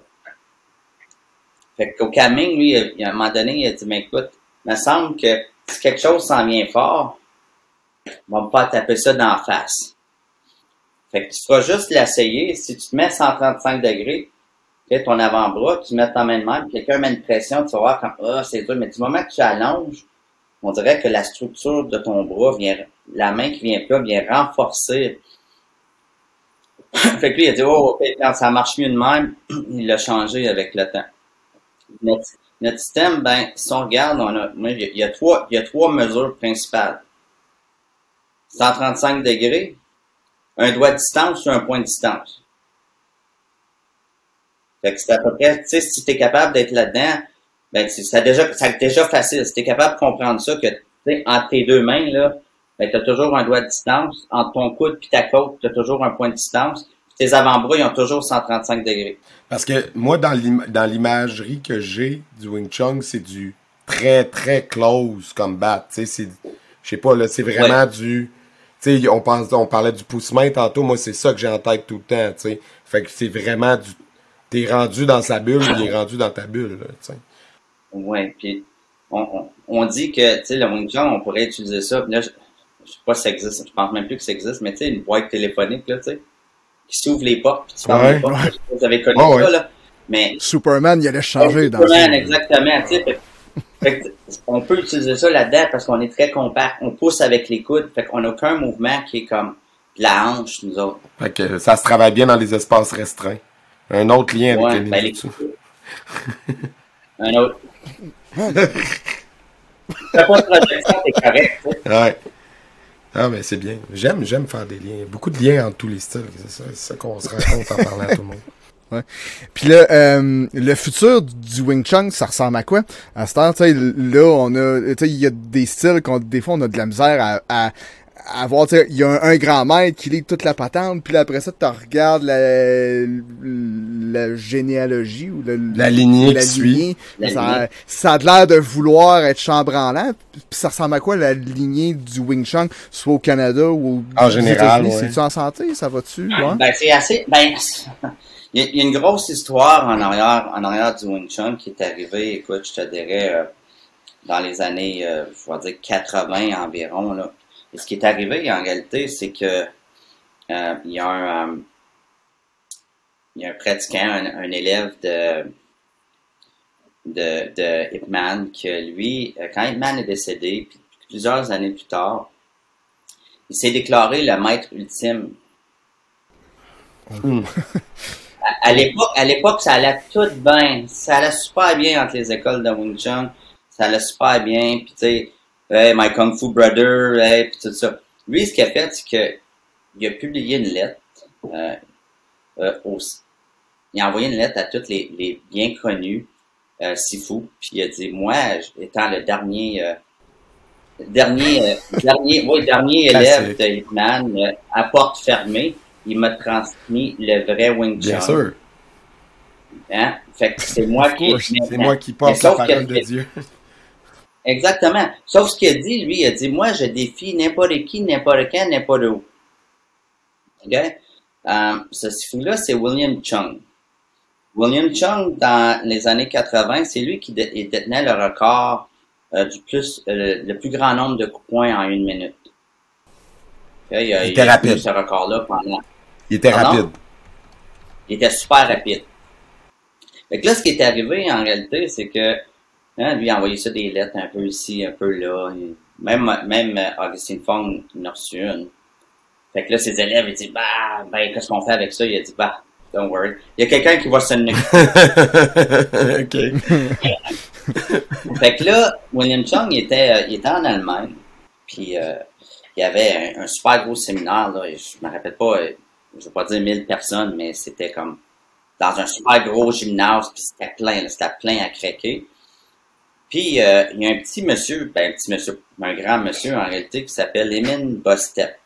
S4: Fait qu'au Caming, lui, il- à un moment donné, il a dit, mais écoute, il me semble que si quelque chose s'en vient fort, on va pas taper ça dans la face. Fait que tu feras juste l'essayer. Si tu te mets 135 degrés, ton avant-bras, tu mets ta main de même, quelqu'un met une pression, tu vas voir comme, ah, c'est dur. Mais du moment que tu allonges, on dirait que la structure de ton bras vient, la main qui vient là vient renforcer. fait que lui, il a dit, oh, ok, quand ça marche mieux de même, il l'a changé avec le temps. Notre, notre système, ben, si on regarde, on a, il y a trois, il y a trois mesures principales. 135 degrés, un doigt de distance ou un point de distance? Fait que c'est à peu près, tu sais, si tu es capable d'être là-dedans, ben, c'est déjà, c'est déjà facile. Si tu es capable de comprendre ça, que, tu sais, entre tes deux mains, là, ben, tu as toujours un doigt de distance. Entre ton coude puis ta côte, tu as toujours un point de distance. Tes avant-bras, ils ont toujours 135 degrés.
S1: Parce que moi, dans l'im- dans l'imagerie que j'ai du Wing Chun, c'est du très, très close combat. Tu sais, c'est, je sais pas, là, c'est vraiment du, sais, on pense, on parlait du pouce-main tantôt. Moi, c'est ça que j'ai en tête tout le temps, tu sais. Fait que c'est vraiment du, t'es rendu dans sa bulle, il est rendu dans ta bulle, là, tu sais.
S4: Ouais, puis on, on, on dit que, tu sais, le Wing Chun, on pourrait utiliser ça. Puis là, je, je sais pas si ça existe, je pense même plus que ça existe, mais tu sais, une boîte téléphonique, là, tu sais, qui s'ouvre les portes, puis tu fermes
S1: Ouais,
S4: les portes.
S2: ouais.
S4: Je sais pas si Vous avez connu
S1: Ouais,
S4: ça,
S1: ouais.
S4: là. Mais
S2: Superman, il allait changer dans
S4: Superman, exactement, tu sais. Fait, que on peut utiliser ça là-dedans parce qu'on est très compact. On pousse avec les coudes, fait qu'on n'a aucun mouvement qui est comme de la hanche, nous autres.
S1: Fait que ça se travaille bien dans les espaces restreints. Un autre lien avec
S4: Ouais,
S1: les
S4: ben, les. Un autre. Fais pas de projection, t'es correct.
S1: Ouais. Ah, mais c'est bien. J'aime, j'aime faire des liens. Beaucoup de liens entre tous les styles. C'est ça, c'est ça qu'on se rend compte en parlant à tout le monde.
S2: Puis là, euh, le futur du Wing Chun, ça ressemble à quoi? À ce temps, tu sais, là, on a, tu sais, il y a des styles qu'on, des fois, on a de la misère à, à, à voir, tu sais, il y a un, un grand maître qui lit toute la patente, puis là, après ça, tu regardes la, la généalogie ou le-
S1: La lignée
S2: la
S1: qui
S2: lignée.
S4: La
S2: ça,
S4: lignée.
S2: ça a l'air de vouloir être chambranlant. Puis ça ressemble à quoi la lignée du Wing Chun, soit au Canada ou
S1: En général, ouais.
S2: C'est-tu en santé? Ça va-tu? Ouais?
S4: Ben, c'est assez. Ben, il y, a, une grosse histoire en arrière, en arrière du Wing Chun qui est arrivée, écoute, je te dirais, euh, dans les années, euh, je vais dire 80 environ. Là. Et ce qui est arrivé en réalité, c'est que euh, il y a un, euh, il y a un pratiquant, un, un élève de de, de Ip Man, que lui, quand Ip Man est décédé, puis plusieurs années plus tard, il s'est déclaré le maître ultime à, à l'époque, à l'époque, ça allait tout bien. Ça allait super bien entre les écoles de Wing Chun. Ça allait super bien. Puis tu sais, hey, my Kung Fu brother, hey, puis tout ça. Lui, ce qu'il a fait, c'est que il a publié une lettre. Euh, euh, au- il a envoyé une lettre à tous les, les bien connus euh, Sifu. Puis il a dit, moi, étant le dernier, euh, le dernier, euh, dernier, ouais, dernier élève de Hitman, euh, à porte fermée, il m'a transmis le vrai Wing Chun.
S1: Bien sûr.
S4: Hein? Fait que c'est moi qui.
S1: C'est moi qui
S4: Mais
S1: la parole de Dieu.
S4: Exactement. Sauf ce qu'il a dit, lui, il a dit, moi, je défie n'importe qui, n'importe quand, n'importe où. OK? Euh, ce sifu-là, c'est William Chung. William Chung, dans les années 80, c'est lui qui dé- détenait le record euh, du plus, euh, le plus grand nombre de coups de poing en une minute. OK? Il,
S1: était rapide.
S4: ce record-là pendant
S1: Il était rapide.
S4: il était super rapide. Fait que là, ce qui est arrivé en réalité, c'est que hein, lui a envoyé ça des lettres un peu ici, un peu là. Même, même euh, Augustine Fong il en a reçu une. Fait que là, ses élèves, ils disent, bah, ben, qu'est-ce qu'on fait avec ça? Il a dit, bah, don't worry. Il y a quelqu'un qui va se
S1: ok.
S4: Fait que là, William Chung, il était, euh, il était en Allemagne. Puis, euh, il y avait un, super gros séminaire, là. et Je me rappelle pas, euh, je vais pas dire 1000 personnes, mais c'était comme dans un super gros gymnase, puis c'était plein, c'était plein à craquer. Puis, euh, il y a un petit monsieur, ben, un petit monsieur, un grand monsieur, en réalité, qui s'appelle Emin Bostep.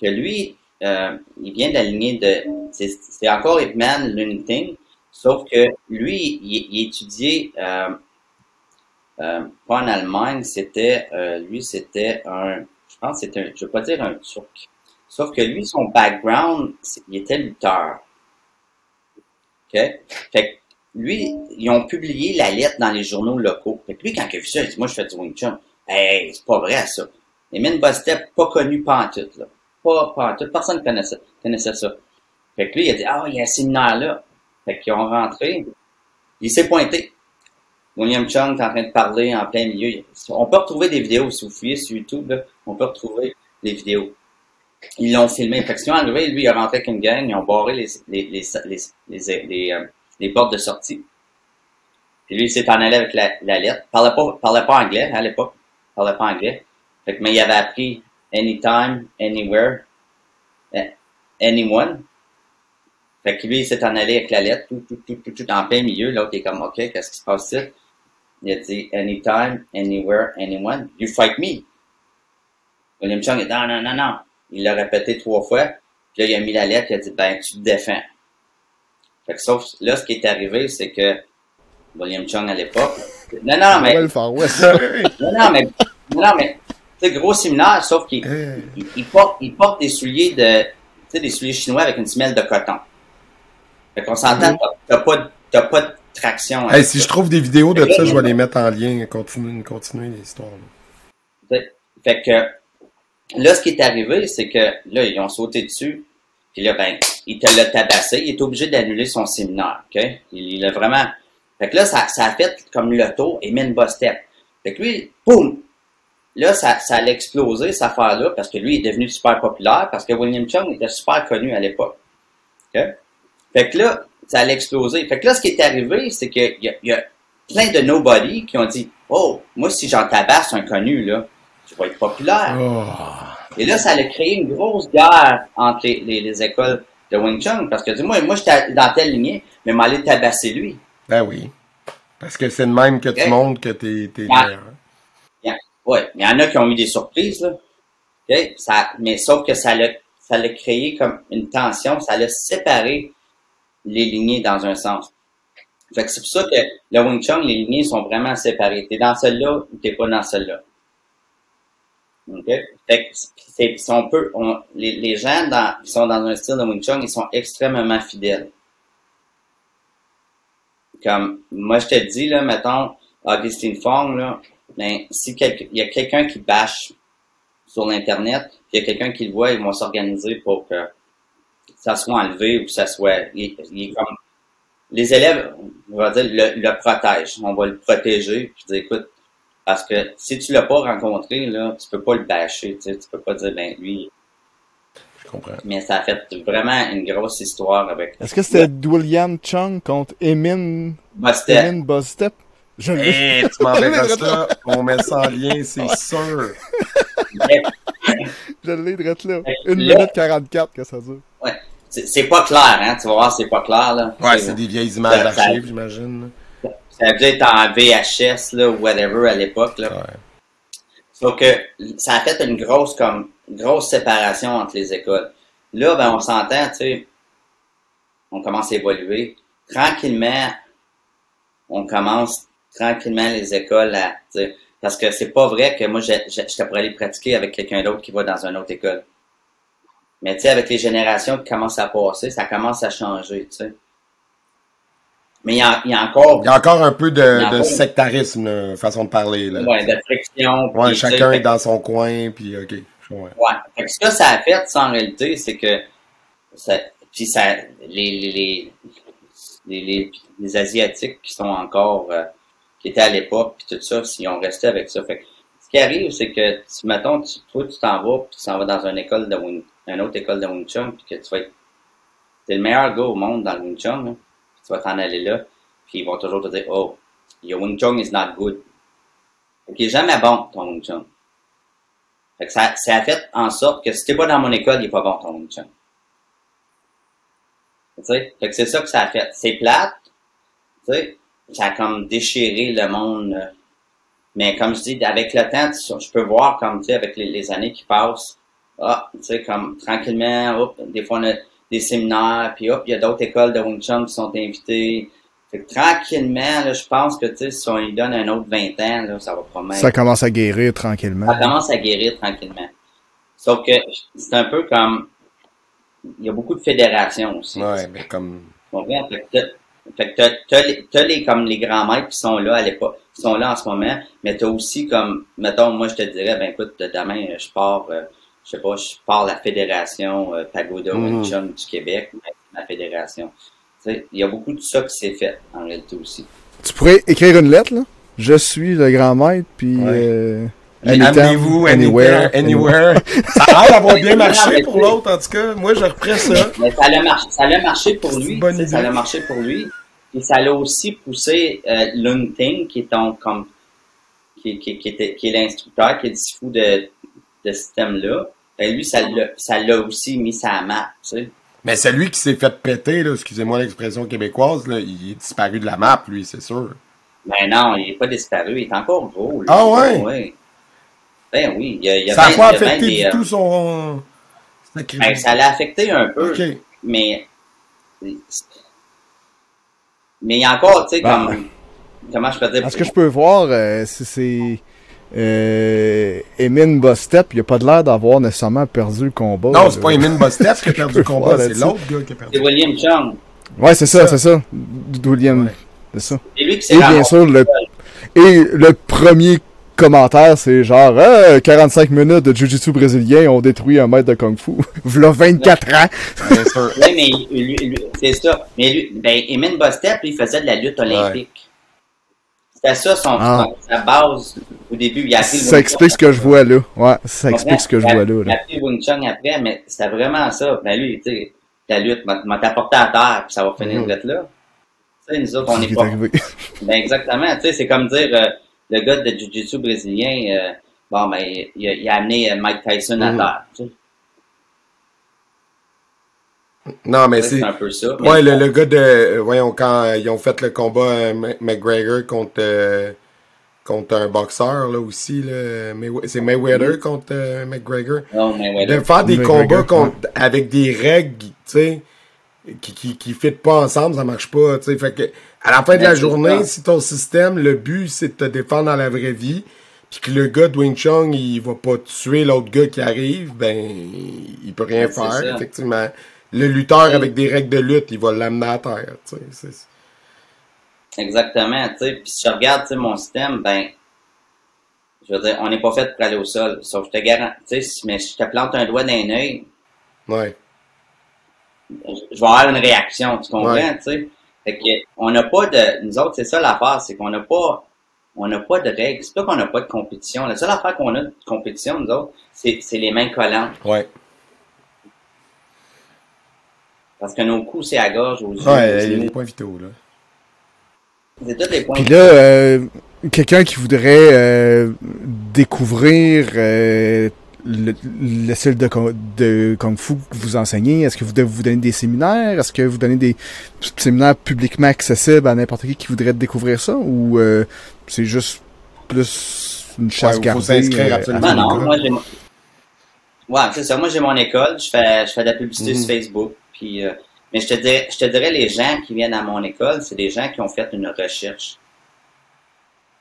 S4: Que lui, euh, il vient de la lignée de, c'est encore Ip Man Lunting, Sauf que lui, il, étudiait, pas en Allemagne, c'était, euh, lui, c'était un, je pense c'était un, je veux pas dire un Turc. Sauf que lui, son background, il était lutteur. OK? Fait que lui, ils ont publié la lettre dans les journaux locaux. Fait que lui, quand il a vu ça, il dit, moi, je fais du Wing Chun. Hey, c'est pas vrai, ça. Emin Bostep, pas connu pantoute, là. Pas pantoute. Personne connaissait, connaissait ça. Fait que lui, il a dit, ah, il y a un séminaire là. Fait qu'ils ont rentré. Il s'est pointé. William Chung est en train de parler en plein milieu. On peut retrouver des vidéos, si vous sur YouTube, là, on peut retrouver des vidéos. Ils l'ont filmé. Fait que ce qu'ils ont arrivé, lui, il est rentré avec une gang, ils ont barré les, les, les, euh, les portes de sortie. Puis lui, il s'est en allé avec la, la lettre. Parlait pas, parlait pas anglais à l'époque. Parlait pas anglais. Fait que, mais il avait appris anytime, anywhere, eh, anyone. Fait que lui, il s'est en allé avec la lettre, tout, tout, tout, tout, en plein milieu. L'autre est comme, OK, qu'est-ce qui se passe ici? Il a dit, anytime, anywhere, anyone, you fight me. William Chung a dit, non, non, non, non. Il l'a répété trois fois. Puis là, il a mis la lettre, il a dit, ben, tu te défends. Fait que sauf, là, ce qui est arrivé, c'est que William Chung à l'époque. Non, non,
S2: On
S4: mais. Non, non, mais. Non, mais. Tu sais, gros séminaire, sauf qu'il il, il porte, il porte des souliers de. Tu sais, des souliers chinois avec une semelle de coton. Fait qu'on s'entend, t'as- t'as pas, t'as pas de traction.
S1: hey, si je trouve des vidéos de ça, je vais les mettre en lien. Continuer, continuer l'histoire. là.
S4: Fait que là, ce qui est arrivé, c'est que là, ils ont sauté dessus. Puis là, ben, il te l'a tabassé. Il est obligé d'annuler son séminaire. OK? Il, il a vraiment. Fait que là, ça, ça a fait comme le tour et mine bas step. Fait que lui, boum! Là, ça, ça allait exploser, cette affaire-là, parce que lui est devenu super populaire, parce que William Chung était super connu à l'époque. OK? Fait que là, ça allait exploser. Fait que là, ce qui est arrivé, c'est qu'il y, y a plein de nobody qui ont dit Oh, moi, si j'en tabasse un connu, là, je vais être populaire.
S1: Oh.
S4: Et là, ça allait créer une grosse guerre entre les, les, les écoles de Wing Chun. Parce que, dis-moi, moi, j'étais dans telle lignée, mais m'aller tabasser lui.
S1: Ben oui. Parce que c'est de même que tu
S4: Ok.
S1: montres que t'es
S4: Ouais.
S1: meilleur.
S4: Ouais, il y en a qui ont eu des surprises, là. Ça, mais sauf que ça l'a, ça créé comme une tension, ça l'a séparé les lignées dans un sens. Fait que c'est pour ça que le Wing Chun, les lignées sont vraiment séparées. T'es dans celle-là ou t'es pas dans celle-là. OK? Fait que c'est, on peut, on- les, gens dans, qui sont dans un style de Wing Chun, ils sont extrêmement fidèles. Comme, moi, je te dis, là, mettons, Augustine Fong, là, ben, si il y a quelqu'un qui bâche sur l'Internet, il y a quelqu'un qui le voit, ils vont s'organiser pour que ça soit enlevé ou que ça soit. Il, il est comme. Les élèves, on va dire, le, le protègent. On va le protéger, puis dire, écoute, parce que si tu l'as pas rencontré, là, tu peux pas le bâcher, tu sais, tu peux pas dire, ben, lui.
S1: Je comprends.
S4: Mais ça a fait vraiment une grosse histoire avec.
S2: Est-ce que c'était William Chung contre Emin,
S4: c'était.
S2: Emin Bostep? Je.
S1: Hey, tu m'enverras ça. On met ça en lien, c'est sûr.
S2: Je l'ai direct là. 1
S4: là-
S2: minute 44 que ça dure.
S4: C'est c'est pas clair, hein, tu vas voir, c'est pas clair, là.
S1: Ouais, c'est des vieilles images d'archives, j'imagine.
S4: Ça a dû être en VHS, là, ou whatever, à l'époque, là.
S1: Ouais.
S4: Sauf que ça a fait une grosse comme une grosse séparation entre les écoles. Là, ben on s'entend, tu sais, on commence à évoluer. Tranquillement, on commence tranquillement les écoles à. tu sais, Parce que c'est pas vrai que moi j'étais pour aller pratiquer avec quelqu'un d'autre qui va dans une autre école. Mais tu sais, avec les générations qui commencent à passer, ça commence à changer, tu sais. Mais il y a, il y a encore
S1: Il y a encore un peu de, sectarisme, là, façon de parler. Là.
S4: ouais, de friction.
S1: Ouais,
S4: puis,
S1: chacun est dans son coin, puis ok.
S4: Ouais. Fait que ce que ça a fait, ça, en réalité, c'est que ça, puis ça, les, les, les, les, les, les Asiatiques qui sont encore, euh, qui étaient à l'époque, puis tout ça, s'ils ont resté avec ça. Fait que ce qui arrive, c'est que, si, mettons, tu, tu t'en vas, puis tu t'en vas dans une école de Wing, une autre école de Wing Chun, puis que tu vas être, t'es le meilleur gars au monde dans le Wing Chun, puis tu vas t'en aller là, puis ils vont toujours te dire, oh, your Wing Chun is not good. Fait qu'il est jamais bon, ton Wing Chun. Fait que ça, ça a fait en sorte que si t'es pas dans mon école, il est pas bon ton Wing Chun. Tu sais? Fait que c'est ça que ça a fait. C'est plate, tu sais, ça a comme déchiré le monde. euh. Mais comme je dis, avec le temps, tu- je peux voir comme, tu sais, avec les, les années qui passent, ah, tu sais, comme tranquillement, hop, des fois on a des séminaires, puis hop, il y a d'autres écoles de Wing Chun qui sont invitées. Fait que tranquillement, là, je pense que, tu sais, si on lui donne un autre 20 ans, là, ça va promettre.
S2: Ça commence à guérir tranquillement.
S4: Ça commence à guérir tranquillement. Sauf que c'est un peu comme, il y a beaucoup de fédérations aussi.
S1: Ouais, mais comme.
S4: Tu comprends? Fait que t'as- t'as les, les, comme les grands maîtres qui sont là à l'époque, qui sont là en ce moment, mais t'as aussi comme, mettons, moi je te dirais, ben écoute, demain je pars, euh, je sais pas, je pars la fédération euh, Pagoda Chun du Québec, la fédération. Tu sais, il y a beaucoup de ça qui s'est fait en réalité aussi.
S2: Tu pourrais écrire une lettre, là? Je suis le grand maître, puis...
S1: Ouais.
S2: euh,
S1: Amenez-vous, anywhere, anywhere. Ça a l'air d'avoir bien marché pour l'autre, en tout cas. Moi, je reprends ça.
S4: Mais ça a marché, ça a marché pour lui. Ça
S1: idée.
S4: a marché pour lui. Et ça l'a aussi poussé euh, Lung Ting, qui est ton, comme, qui, qui, qui, était, qui est l'instructeur, qui est du fou de, de ce système-là. Ben, lui, ça l'a, ça l'a aussi mis sa map, tu sais.
S1: Mais celui qui s'est fait péter, là, excusez-moi l'expression québécoise, là, il est disparu de la map, lui, c'est sûr.
S4: Ben non, il est pas disparu, il est encore gros. lui.
S1: Ah ouais?
S4: Ouais. Ben oui, il y a, il y a
S1: Ça n'a pas affecté
S4: des,
S1: du
S4: euh,
S1: tout son...
S4: ben, ça l'a affecté un peu, mais mais il y a encore, tu sais,
S2: Ben,
S4: comme comment je peux dire?
S2: À ce que je peux voir, euh, c'est- c'est... Euh, Emin Bostep, il a pas de l'air d'avoir nécessairement perdu le combat.
S1: Non, c'est pas Emin Bostep qui a perdu le combat, c'est l'autre gars qui a perdu.
S4: c'est William Chung.
S2: Ouais, c'est ça, c'est ça. William,
S1: Ouais.
S2: c'est ça.
S4: Lui qui s'est
S2: Et bien sûr, le, et le premier commentaire, c'est genre, ah, 45 minutes de Jiu-Jitsu brésilien ont détruit un maître de Kung Fu. V'là 24 ans.
S1: Sûr.
S4: Oui, mais lui, lui- c'est ça. Mais lui, ben, Emin Bostep, il faisait de la lutte olympique. C'était ça son,
S2: Ah.
S4: sa base au début. Il a
S2: Ça explique ce que je vois là. Ouais, ça explique ce que je vois là.
S4: Il a le Wing Chun après, mais c'était vraiment ça. Ben lui, tu sais, la lutte m'a t'apporté à terre, puis ça va finir d'être là. Tu sais, nous autres, on est pas... Ben exactement, tu sais, c'est comme dire, euh, le gars de Jiu-Jitsu brésilien, euh, bon, ben, il, a, il a amené euh, Mike Tyson à
S1: Mhm.
S4: terre. tu sais.
S1: Non, mais
S4: C'est
S1: c'est...
S4: un peu ça. mais
S1: Ouais, le, le gars de... euh, voyons, quand euh, ils ont fait le combat euh, McGregor contre... euh, contre un boxeur, là, aussi, là. C'est Mayweather contre euh, McGregor.
S4: Non, ouais,
S1: de faire des
S2: McGregor,
S1: combats
S2: ouais.
S1: contre, avec des règles, tu sais, qui, qui, qui fit pas ensemble, ça marche pas, tu sais. Fait que, à la fin de la journée, si ton système, le but, c'est de te défendre dans la vraie vie, puis que le gars de Wing Chun, il va pas tuer l'autre gars qui arrive, ben, il peut rien faire, effectivement. Le lutteur avec des règles de lutte, il va l'amener à terre, tu sais.
S4: Exactement, tu sais. Puis si je regarde, tu sais, mon système, ben, je veux dire, on n'est pas fait pour aller au sol. Sauf que je te garantis, mais si je te plante un doigt dans un œil,
S1: Ouais.
S4: je je vais avoir une réaction, tu comprends,
S1: Ouais.
S4: tu sais. Fait que, on n'a pas de, nous autres, c'est ça l'affaire, c'est qu'on n'a pas, on n'a pas de règles. C'est pas qu'on n'a pas de compétition. La seule affaire qu'on a de compétition, nous autres, c'est, c'est les mains collantes.
S1: Ouais.
S4: Parce que nos coups, c'est à gorge, aux yeux,
S1: Ouais, il
S4: genoux.
S1: est pas vitaux, là.
S4: C'est tous les points.
S2: Puis là, euh, quelqu'un qui voudrait euh, découvrir euh, le, le style de, Kung Fu que vous enseignez, est-ce que vous, vous donnez des séminaires? Est-ce que vous donnez des séminaires publiquement accessibles à n'importe qui qui voudrait découvrir ça? Ou euh, c'est juste plus une chasse
S1: Ouais, faut
S2: gardée?
S1: s'inscrire
S2: euh,
S1: absolument.
S2: à-
S4: Non, moi j'ai mon... Ouais, c'est ça. Moi j'ai mon école, je fais je fais de la publicité
S1: Mhm.
S4: sur Facebook. Puis euh, mais je te dirais je te dirais les gens qui viennent à mon école, c'est des gens qui ont fait une recherche.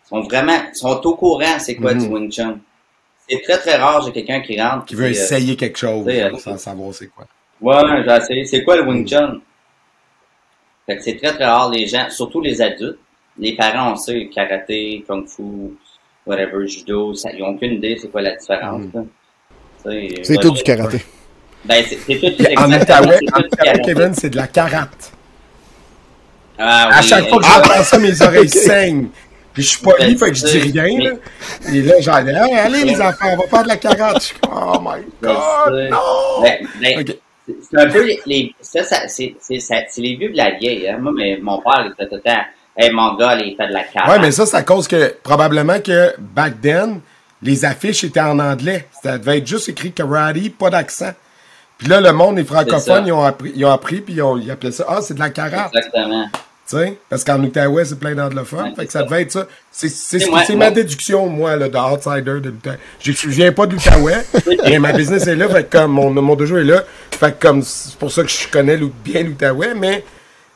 S4: Ils sont vraiment ils sont au courant c'est quoi
S1: Mhm.
S4: du Wing Chun. C'est très très rare, j'ai quelqu'un qui rentre
S1: Qui veut
S4: euh,
S1: essayer quelque chose, sans savoir c'est quoi.
S4: Ouais, j'ai essayé. C'est quoi le. Wing Chun? Fait que c'est très très rare les gens, surtout les adultes. Les parents, on sait, karaté, kung fu, whatever, judo, ça, ils ont aucune idée c'est quoi la différence.
S2: C'est tout
S4: je-
S2: du karaté.
S4: Ben, c'est tout,
S1: en en
S4: tout karaté.
S1: Kevin, c'est de la karate.
S4: Ah,
S1: À chaque fois que
S4: euh,
S1: j'entends ça, mes oreilles saignent. Puis je suis pas
S4: Ben,
S1: fait que je dis rien, là. Et là, j'en ai, Hey, allez les enfants, on va faire de la carotte. Oh my
S4: Ben,
S1: god,
S4: c'est-
S1: non!
S4: Ben, ben, c'est- un peu les, ça, ça, c'est, les vieux de la vieille, hein. Moi, mais mon père, il était tout le temps, hey, mon gars, il fait de la carte.
S1: Ouais, mais ça, c'est à cause que, probablement que, back then, les affiches étaient en anglais. Ça devait être juste écrit karate, pas d'accent. Puis là, le monde, les francophones, ils ont appris, ils ont appris puis ils, ont, ils appelaient ça, ah, c'est de la karate.
S4: Exactement.
S1: Tu sais, parce qu'en Outaouais, c'est plein d'anglophones.
S4: Ouais,
S1: fait que ça
S4: ça.
S1: devait être ça. C'est c'est
S4: moi-
S1: ma déduction, moi, là, de outsider de l'Outaouais. Je viens pas de l'Outaouais, mais ma business est là. Fait que comme mon, mon dojo est là. Fait que comme c'est pour ça que je connais bien l'Outaouais, mais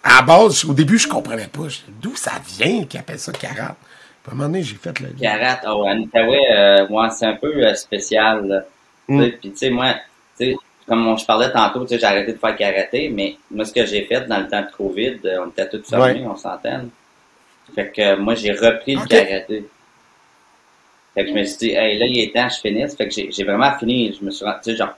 S1: à la base, au début, je comprenais pas. D'où ça vient qu'ils appellent ça? Puis à un moment donné, j'ai fait le.
S4: Karate, oh, en Outaouais, euh, ouais, c'est un peu euh, spécial. là.
S1: Mm.
S4: Puis, tu sais, moi, tu sais, comme on- je parlais tantôt, tu sais, j'ai arrêté de faire karaté, mais moi, ce que j'ai fait dans le temps de COVID, euh, on était tous fermés,
S1: Ouais.
S4: on s'entend. Fait que moi, j'ai repris le karaté. Fait que je me suis dit, hey, là, il est temps que je finisse. Fait que j'ai j'ai vraiment fini. Je me suis rendu, tu sais, genre,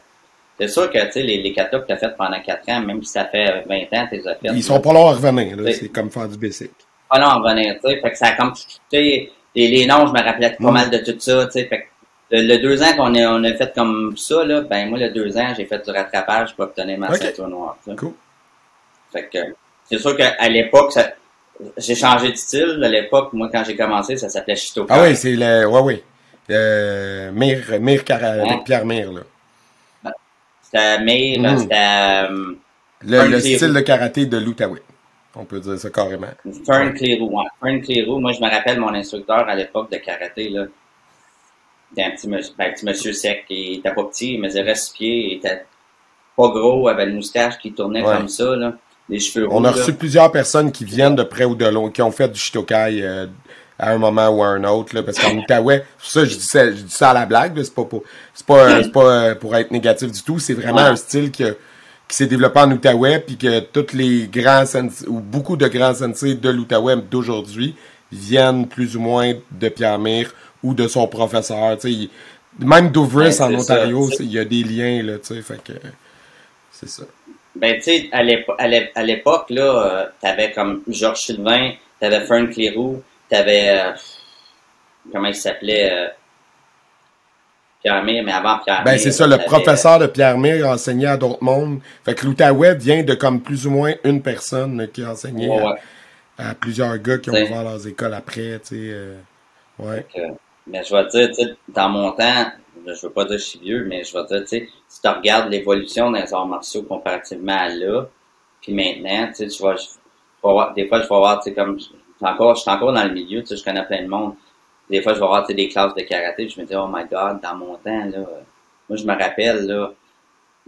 S4: c'est sûr que, tu sais, les, les katas que t'as fait pendant 4 ans, même si ça fait 20 ans, t'es as fait.
S1: Ils sont pas longs à revenir, là. C'est comme faire du basic.
S4: pas long à revenir, tu sais. Fait que ça a comme, tu sais, les, les noms, je me rappelais pas
S1: Mm.
S4: mal de tout ça, tu sais. Fait que le, le deux ans qu'on a, on a fait comme ça, là, ben, moi, le deux ans, j'ai fait du rattrapage pour obtenir ma
S1: Ok.
S4: ceinture noire, tu sais.
S1: Cool.
S4: Fait que, c'est sûr qu'à l'époque, ça, j'ai changé de style. À l'époque, moi, quand j'ai commencé, ça s'appelait Shitokai.
S1: Ah oui, c'est le. Ouais, oui. Euh, Mire, Mire Cara-
S4: Ouais.
S1: avec Pierre Mire, là.
S4: C'était Meir,
S1: Mm.
S4: c'était euh,
S1: Le, style de karaté de l'Outaouais. On peut dire ça carrément.
S4: Fern Clearou. Ouais. Fern Clearou, moi, je me rappelle mon instructeur à l'époque de karaté, là. C'était un petit monsieur, ben, petit monsieur sec. Il était pas petit, il mesurait six pieds, il était pas gros, avait une moustache qui tournait
S1: Ouais.
S4: comme ça, là. Les cheveux
S1: On a
S4: là.
S1: reçu plusieurs personnes qui viennent de près ou de loin, qui ont fait du Shitokai euh, à un moment ou à un autre, là, parce qu'en Outaouais, ça, je dis ça, je dis ça à la blague, c'est pas pour, c'est pas, euh, pas euh, pour être négatif du tout, c'est vraiment
S4: Ouais.
S1: un style que, qui s'est développé en Outaouais, puis que tous les grands sensei, ou beaucoup de grands sensei de l'Outaouais d'aujourd'hui viennent plus ou moins de Pierre Mire ou de son professeur, même
S4: Ouais,
S1: en Ontario, il y a des liens, là, tu fait que, c'est ça.
S4: Ben, tu sais, à l'épo- à l'é- à l'époque, là, euh, t'avais comme Georges Sylvain, t'avais Fern Clearou, t'avais, euh, comment il s'appelait, euh, Pierre Mire, mais avant Pierre
S1: Ben, c'est ça, le professeur de Pierre Mire a enseigné à d'autres mondes. Fait que l'Outaouais vient de comme plus ou moins une personne qui a enseigné
S4: Ouais,
S1: à- plusieurs gars qui ont ouvert leurs écoles après, tu sais. euh, ouais.
S4: Mais je vais te dire, tu sais, dans mon temps, je veux pas dire que je suis vieux, mais je vais te dire, tu sais, si tu regardes l'évolution des arts martiaux comparativement à là, puis maintenant, tu vas, je- voir- des fois, je vais voir, tu sais, comme, encore, je suis encore dans le milieu, tu sais, je connais plein de monde. Des fois, je vais voir, tu sais, des classes de karaté, je me dis, oh my god, dans mon temps, là, moi, je me rappelle, là,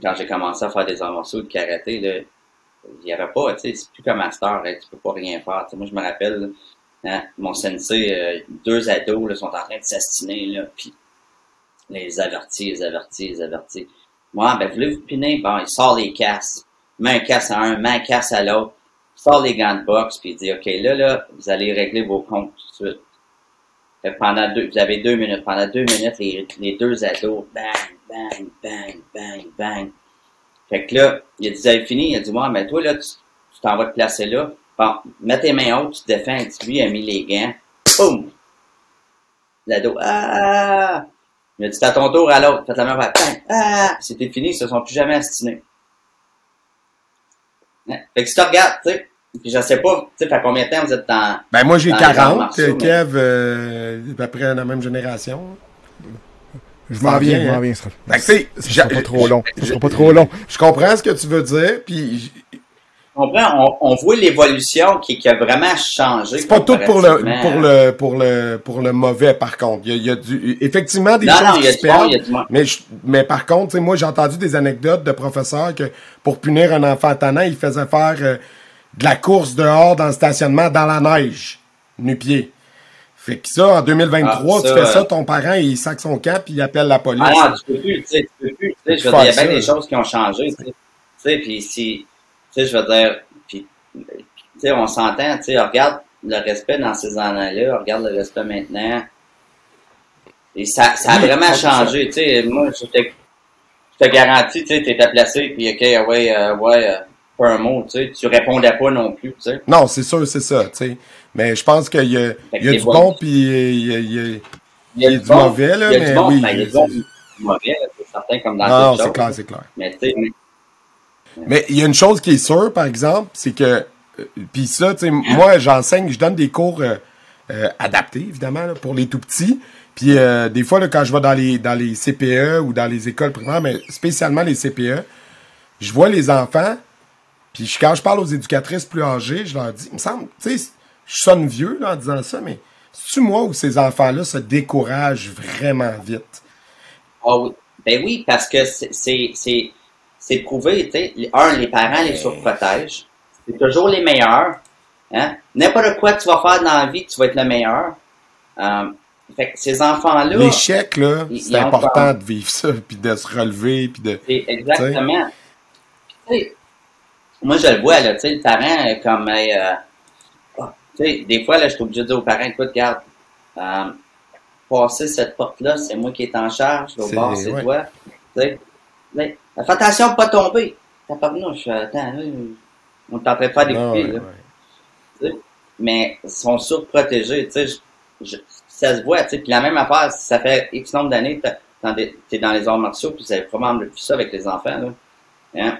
S4: quand j'ai commencé à faire des arts martiaux de karaté, là, il y avait pas, tu sais, c'est plus comme Master, hein, tu peux pas rien faire. Tu sais, moi, je me rappelle, hein, mon sensei, euh, deux ados là, sont en train de s'astiner, là, puis les avertis, les avertis, les avertis. Moi, ben, voulez-vous piner? Bon, il sort les casses. Il met un casse à un, met un casse à l'autre. Sort les gants de boxe, puis il dit, OK, là, là, vous allez régler vos comptes tout de suite. Fait pendant deux, vous avez deux minutes. Pendant deux minutes, les, les deux ados, bang, bang, bang, bang, bang. Fait que là, il a dit, vous avez fini? Il a dit, moi, mais toi, là, tu t'en vas te placer là. Bon, mets tes mains hautes, tu te défends. Dit, lui, a mis les gants. Boum! L'ado, ah! Il a dit, à ton tour à l'autre. Faites la même affaire. Ah! C'était fini, ils se sont plus jamais astinés. Hein? Fait que si tu regardes, tu sais, puis je sais pas, tu sais, fait combien de temps vous êtes dans...
S1: Ben, moi, j'ai
S4: Dans les arts
S1: 40,
S4: martiaux,
S1: euh,
S4: mais-
S1: Kev, euh, à peu près la même génération.
S2: Je m'en viens, je
S1: hein?
S2: m'en viens. Ça,
S1: Fait que, tu sais,
S2: ça sera pas trop long. Ça sera pas trop long.
S1: Je comprends ce que tu veux dire, puis
S4: Tu comprends? On, on voit l'évolution qui, qui a vraiment changé.
S1: c'est pas tout pour le, pour le, pour le, pour le mauvais, par contre. Il y a, il y a du, effectivement des
S4: Non,
S1: choses
S4: non, il y
S1: qui
S4: a
S1: se
S4: bon,
S1: perdent.
S4: il y a du bon.
S1: Mais, je- mais par contre, moi, j'ai entendu des anecdotes de professeurs que pour punir un enfant tannant, ils faisaient faire euh, de la course dehors dans le stationnement dans la neige, nu-pied. Fait que ça, en 2023,
S4: Ah,
S1: tu fais ça, ton parent, il sac son camp puis il appelle la police.
S4: Ah non, tu peux plus, tu sais, tu peux plus, tu sais, je veux dire, il y a bien des choses qui ont changé, tu sais, tu sais, puis si, sais, je veux dire, puis, tu sais, on s'entend, tu sais, regarde le respect dans ces années-là, regarde le respect maintenant, et ça, ça a vraiment
S1: 100%.
S4: changé, tu sais, moi, je te, je te garantis, tu sais, t'étais placé, puis ok, ah ouais, euh, ouais, euh, pas un mot, tu sais, tu répondais pas non plus, tu sais.
S1: Non, c'est sûr, c'est ça, tu sais. Mais je pense qu'il y a, y a du bon puis il y a, y a-
S4: y a du bon,
S1: mauvais, là,
S4: il y a
S1: mais
S4: du bon,
S1: oui,
S4: il y a du bon, mauvais, là, c'est certain, comme dans
S1: non, c'est clair, c'est clair.
S4: Mais, tu sais,
S1: Mais il y a une chose qui est sûre, par exemple, c'est que, euh, puis ça, tu sais, moi, j'enseigne, je donne des cours euh, euh, adaptés, évidemment, là, pour les tout petits. Puis euh, des fois, là, quand je vais dans les, dans les CPE ou dans les écoles primaires, mais spécialement les CPE, je vois les enfants, Puis quand je parle aux éducatrices plus âgées, je leur dis, il me semble, tu sais, je sonne vieux là, en disant ça, mais c'est-tu moi où ces enfants-là se découragent vraiment vite?
S4: Ah. Ben oui, parce que c'est- c'est prouvé, tu sais. Un, les parents les surprotègent. C'est toujours les meilleurs. Hein? N'importe quoi que tu vas faire dans la vie, tu vas être le meilleur. Euh, fait que ces enfants-là,
S1: L'échec, là, c'est important
S4: peur.
S1: de vivre ça, puis de se relever, puis de...
S4: exactement. Tu sais, moi, je le vois, là, tu sais, le parent, comme, euh, ah, tu sais, des fois, là, je suis obligé de dire aux parents, écoute, regarde, euh, passer cette porte-là, c'est moi qui est en charge,
S1: C'est-
S4: bord, c'est
S1: ouais.
S4: toi. Tu sais, fais attention de pas tomber. T'as pas venu, je attends, là, on est en train de faire des
S1: Ah,
S4: coupés,
S1: ouais,
S4: là.
S1: ouais.
S4: mais ils sont surprotégés, tu sais, je- je- ça se voit, tu sais, puis la même affaire, ça fait X nombre d'années que t'es dans les arts martiaux, puis avez probablement vu ça avec les enfants, là, hein,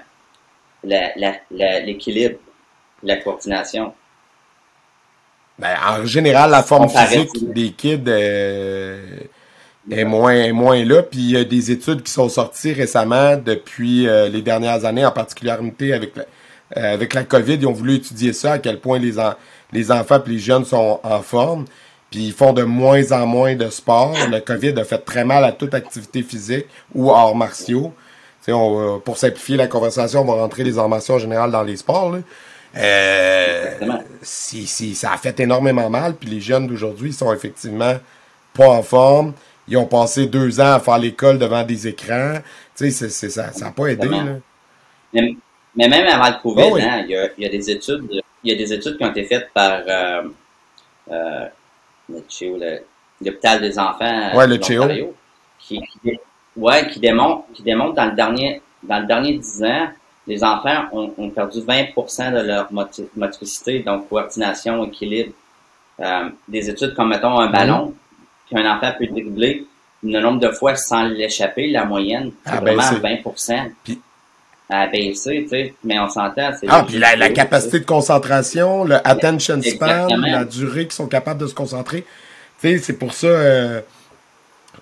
S4: la- la- la- l'équilibre, la coordination.
S1: Ben, en général, la forme physique des kids euh, est moins est moins là. Puis il y a des études qui sont sorties récemment depuis euh, les dernières années, en particularité avec la, euh, avec la COVID. Ils ont voulu étudier ça, à quel point les, en- les enfants et les jeunes sont en forme. Puis ils font de moins en moins de sport. Le COVID a fait très mal à toute activité physique ou arts martiaux. Tu sais, on, va- pour simplifier la conversation, on va rentrer les arts martiaux en général dans les sports. là. Euh, si, si, ça a fait énormément mal. Puis les jeunes d'aujourd'hui sont effectivement pas en forme. Ils ont passé deux ans à faire l'école devant des écrans. Tu sais, c'est- c'est- ça n'a pas aidé. Là.
S4: Mais, mais même avant le COVID,
S1: Oh oui.
S4: hein, il, y a, il y a des études, il y a des études qui ont été faites par euh, euh, le CHEO, le- l'hôpital des enfants.
S1: Ouais, le
S4: Qui, qui, ouais, qui démontre, qui démontre dans le dernier, dans le dernier 10 ans, les enfants ont, ont perdu 20% de leur motricité, donc coordination, équilibre. Euh, des études comme, mettons, un ballon, qu'un enfant peut dribbler le nombre de fois sans l'échapper, la moyenne, c'est
S1: Ah, ben,
S4: vraiment
S1: c'est-
S4: 20%.
S1: Puis-
S4: à baisser, tu sais, mais on s'entend. c'est
S1: Ah, puis la, capacité de concentration, le attention span, la durée qu'ils sont capables de se concentrer. Tu sais, c'est pour ça, euh,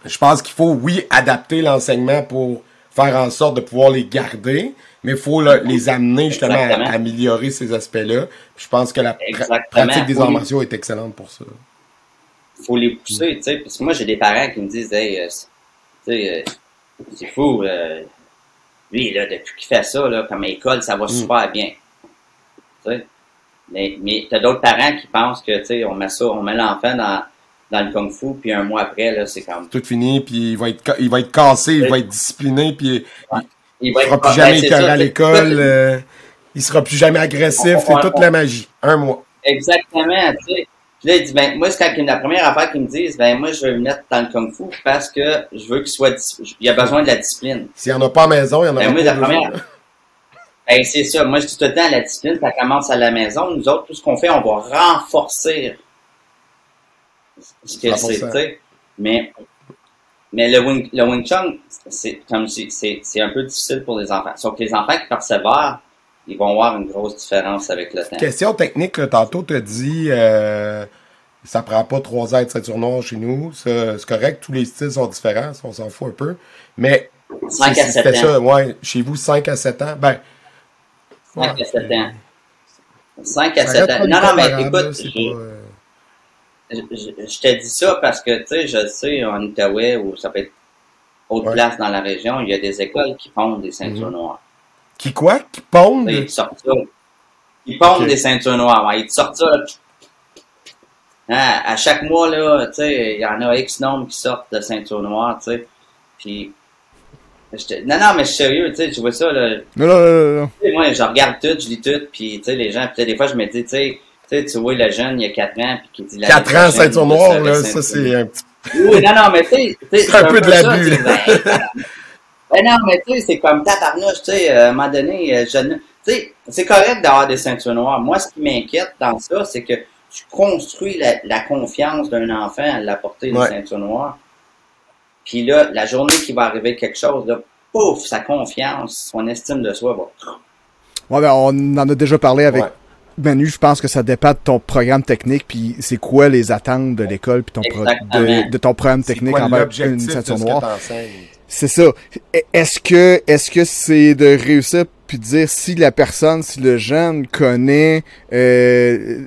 S1: je pense qu'il faut, oui, adapter l'enseignement pour faire en sorte de pouvoir les garder, mais il faut là, les amener justement à, améliorer ces aspects-là. Je pense que la pra-
S4: Exactement.
S1: pratique des arts
S4: Oui.
S1: martiaux est excellente pour ça.
S4: Faut les pousser, tu sais. Parce que moi, j'ai des parents qui me disent, hey, euh, c'est- tu sais, euh, c'est fou, euh, lui, là, depuis qu'il fait ça, là, comme école, ça va super bien. Tu sais. Mais, mais t'as d'autres parents qui pensent que, tu sais, on met ça, on met l'enfant dans, dans le kung-fu, puis un mois après, là, c'est comme,
S1: Tout fini, puis il va être, il va être cassé, il va être discipliné, puis il,
S4: il
S1: il
S4: va
S1: sera
S4: être
S1: plus jamais écœuré à l'école, euh, il sera plus jamais agressif, c'est toute
S4: on-
S1: la magie. Un mois.
S4: Exactement, tu sais. Puis là, il dit, ben, moi, c'est quand la première affaire qu'ils me disent, ben, moi, je veux le mettre dans le kung fu parce que je veux qu'il soit, il a besoin de la discipline.
S1: S'il n'y en a pas à la maison, il y en a
S4: Ben, moi,
S1: pas
S4: la
S1: besoin.
S4: première. Ben, c'est ça. Moi, je dis tout le temps, la discipline, ça commence à la maison. Nous autres, tout ce qu'on fait, on va renforcer ce que c'est,
S1: 100%.
S4: tu sais. Mais, mais le Wing, le Wing Chun, c'est, comme c'est, c'est un peu difficile pour les enfants. Sauf que les enfants qui persévèrent, ils vont voir une grosse différence avec le temps.
S1: Question technique, là, tantôt, tu as dit euh, ça prend pas trois heures de ceinture noire chez nous. C'est correct, tous les styles sont différents, on s'en fout un peu. Mais
S4: 5
S1: c'est-
S4: à 7
S1: c'était
S4: ans.
S1: ça, ouais. Chez vous, 5 à 7 ans. Ben,
S4: 5 à 7 ans. 5
S1: ça
S4: à 7
S1: reste
S4: ans. Non, non, mais
S1: là,
S4: écoute,
S1: c'est
S4: je,
S1: pas, euh,
S4: je, te dis ça parce que, tu sais, je sais, en Outaouais, ou ça peut être autre
S1: Ouais.
S4: place dans la région, il y a des écoles qui pondent des ceintures
S1: Mhm.
S4: noires.
S1: Qui quoi? Qui pondent?
S4: Ils sortent ça. Ils pondent des ceintures noires. ouais. Ils te sortent ça. là. Hein, à chaque mois, là, tu sais, il y en a X nombre qui sortent de ceintures noires, tu sais. Puis, non, non, mais je suis sérieux, tu sais, tu vois ça, là.
S2: Non, non, non,
S4: moi, je regarde tout, je lis tout, puis, tu sais, les gens, puis des fois, je me dis, tu sais, tu sais, tu vois le jeune, il y a 4 ans, puis qui dit... l'année
S1: 4 ans, ceinture noire, là, ça, c'est un petit
S4: oui, non, non, mais tu sais,
S1: C'est un peu de l'abus,
S4: Ben, non, mais tu sais, c'est comme tabarnouche, tu sais, euh, à un moment donné, euh, je ne- tu sais, c'est correct d'avoir des ceintures noires. Moi, ce qui m'inquiète dans ça, c'est que tu construis la, la confiance d'un enfant à l'apporter
S1: Ouais.
S4: des ceintures noires. Puis là, la journée qui va arriver quelque chose, là, pouf, sa confiance, son estime de soi va.
S2: Ouais, ben, on en a déjà parlé avec
S1: Ouais.
S2: Manu. Je pense que ça dépend de ton programme technique, puis c'est quoi les attentes de l'école, puis ton pro-
S4: Exactement.
S2: de, de ton programme technique
S1: quoi
S2: envers une ceinture noire? C'est ça. E- Est-ce que est-ce que c'est de réussir puis de dire si la personne, si le jeune connaît euh,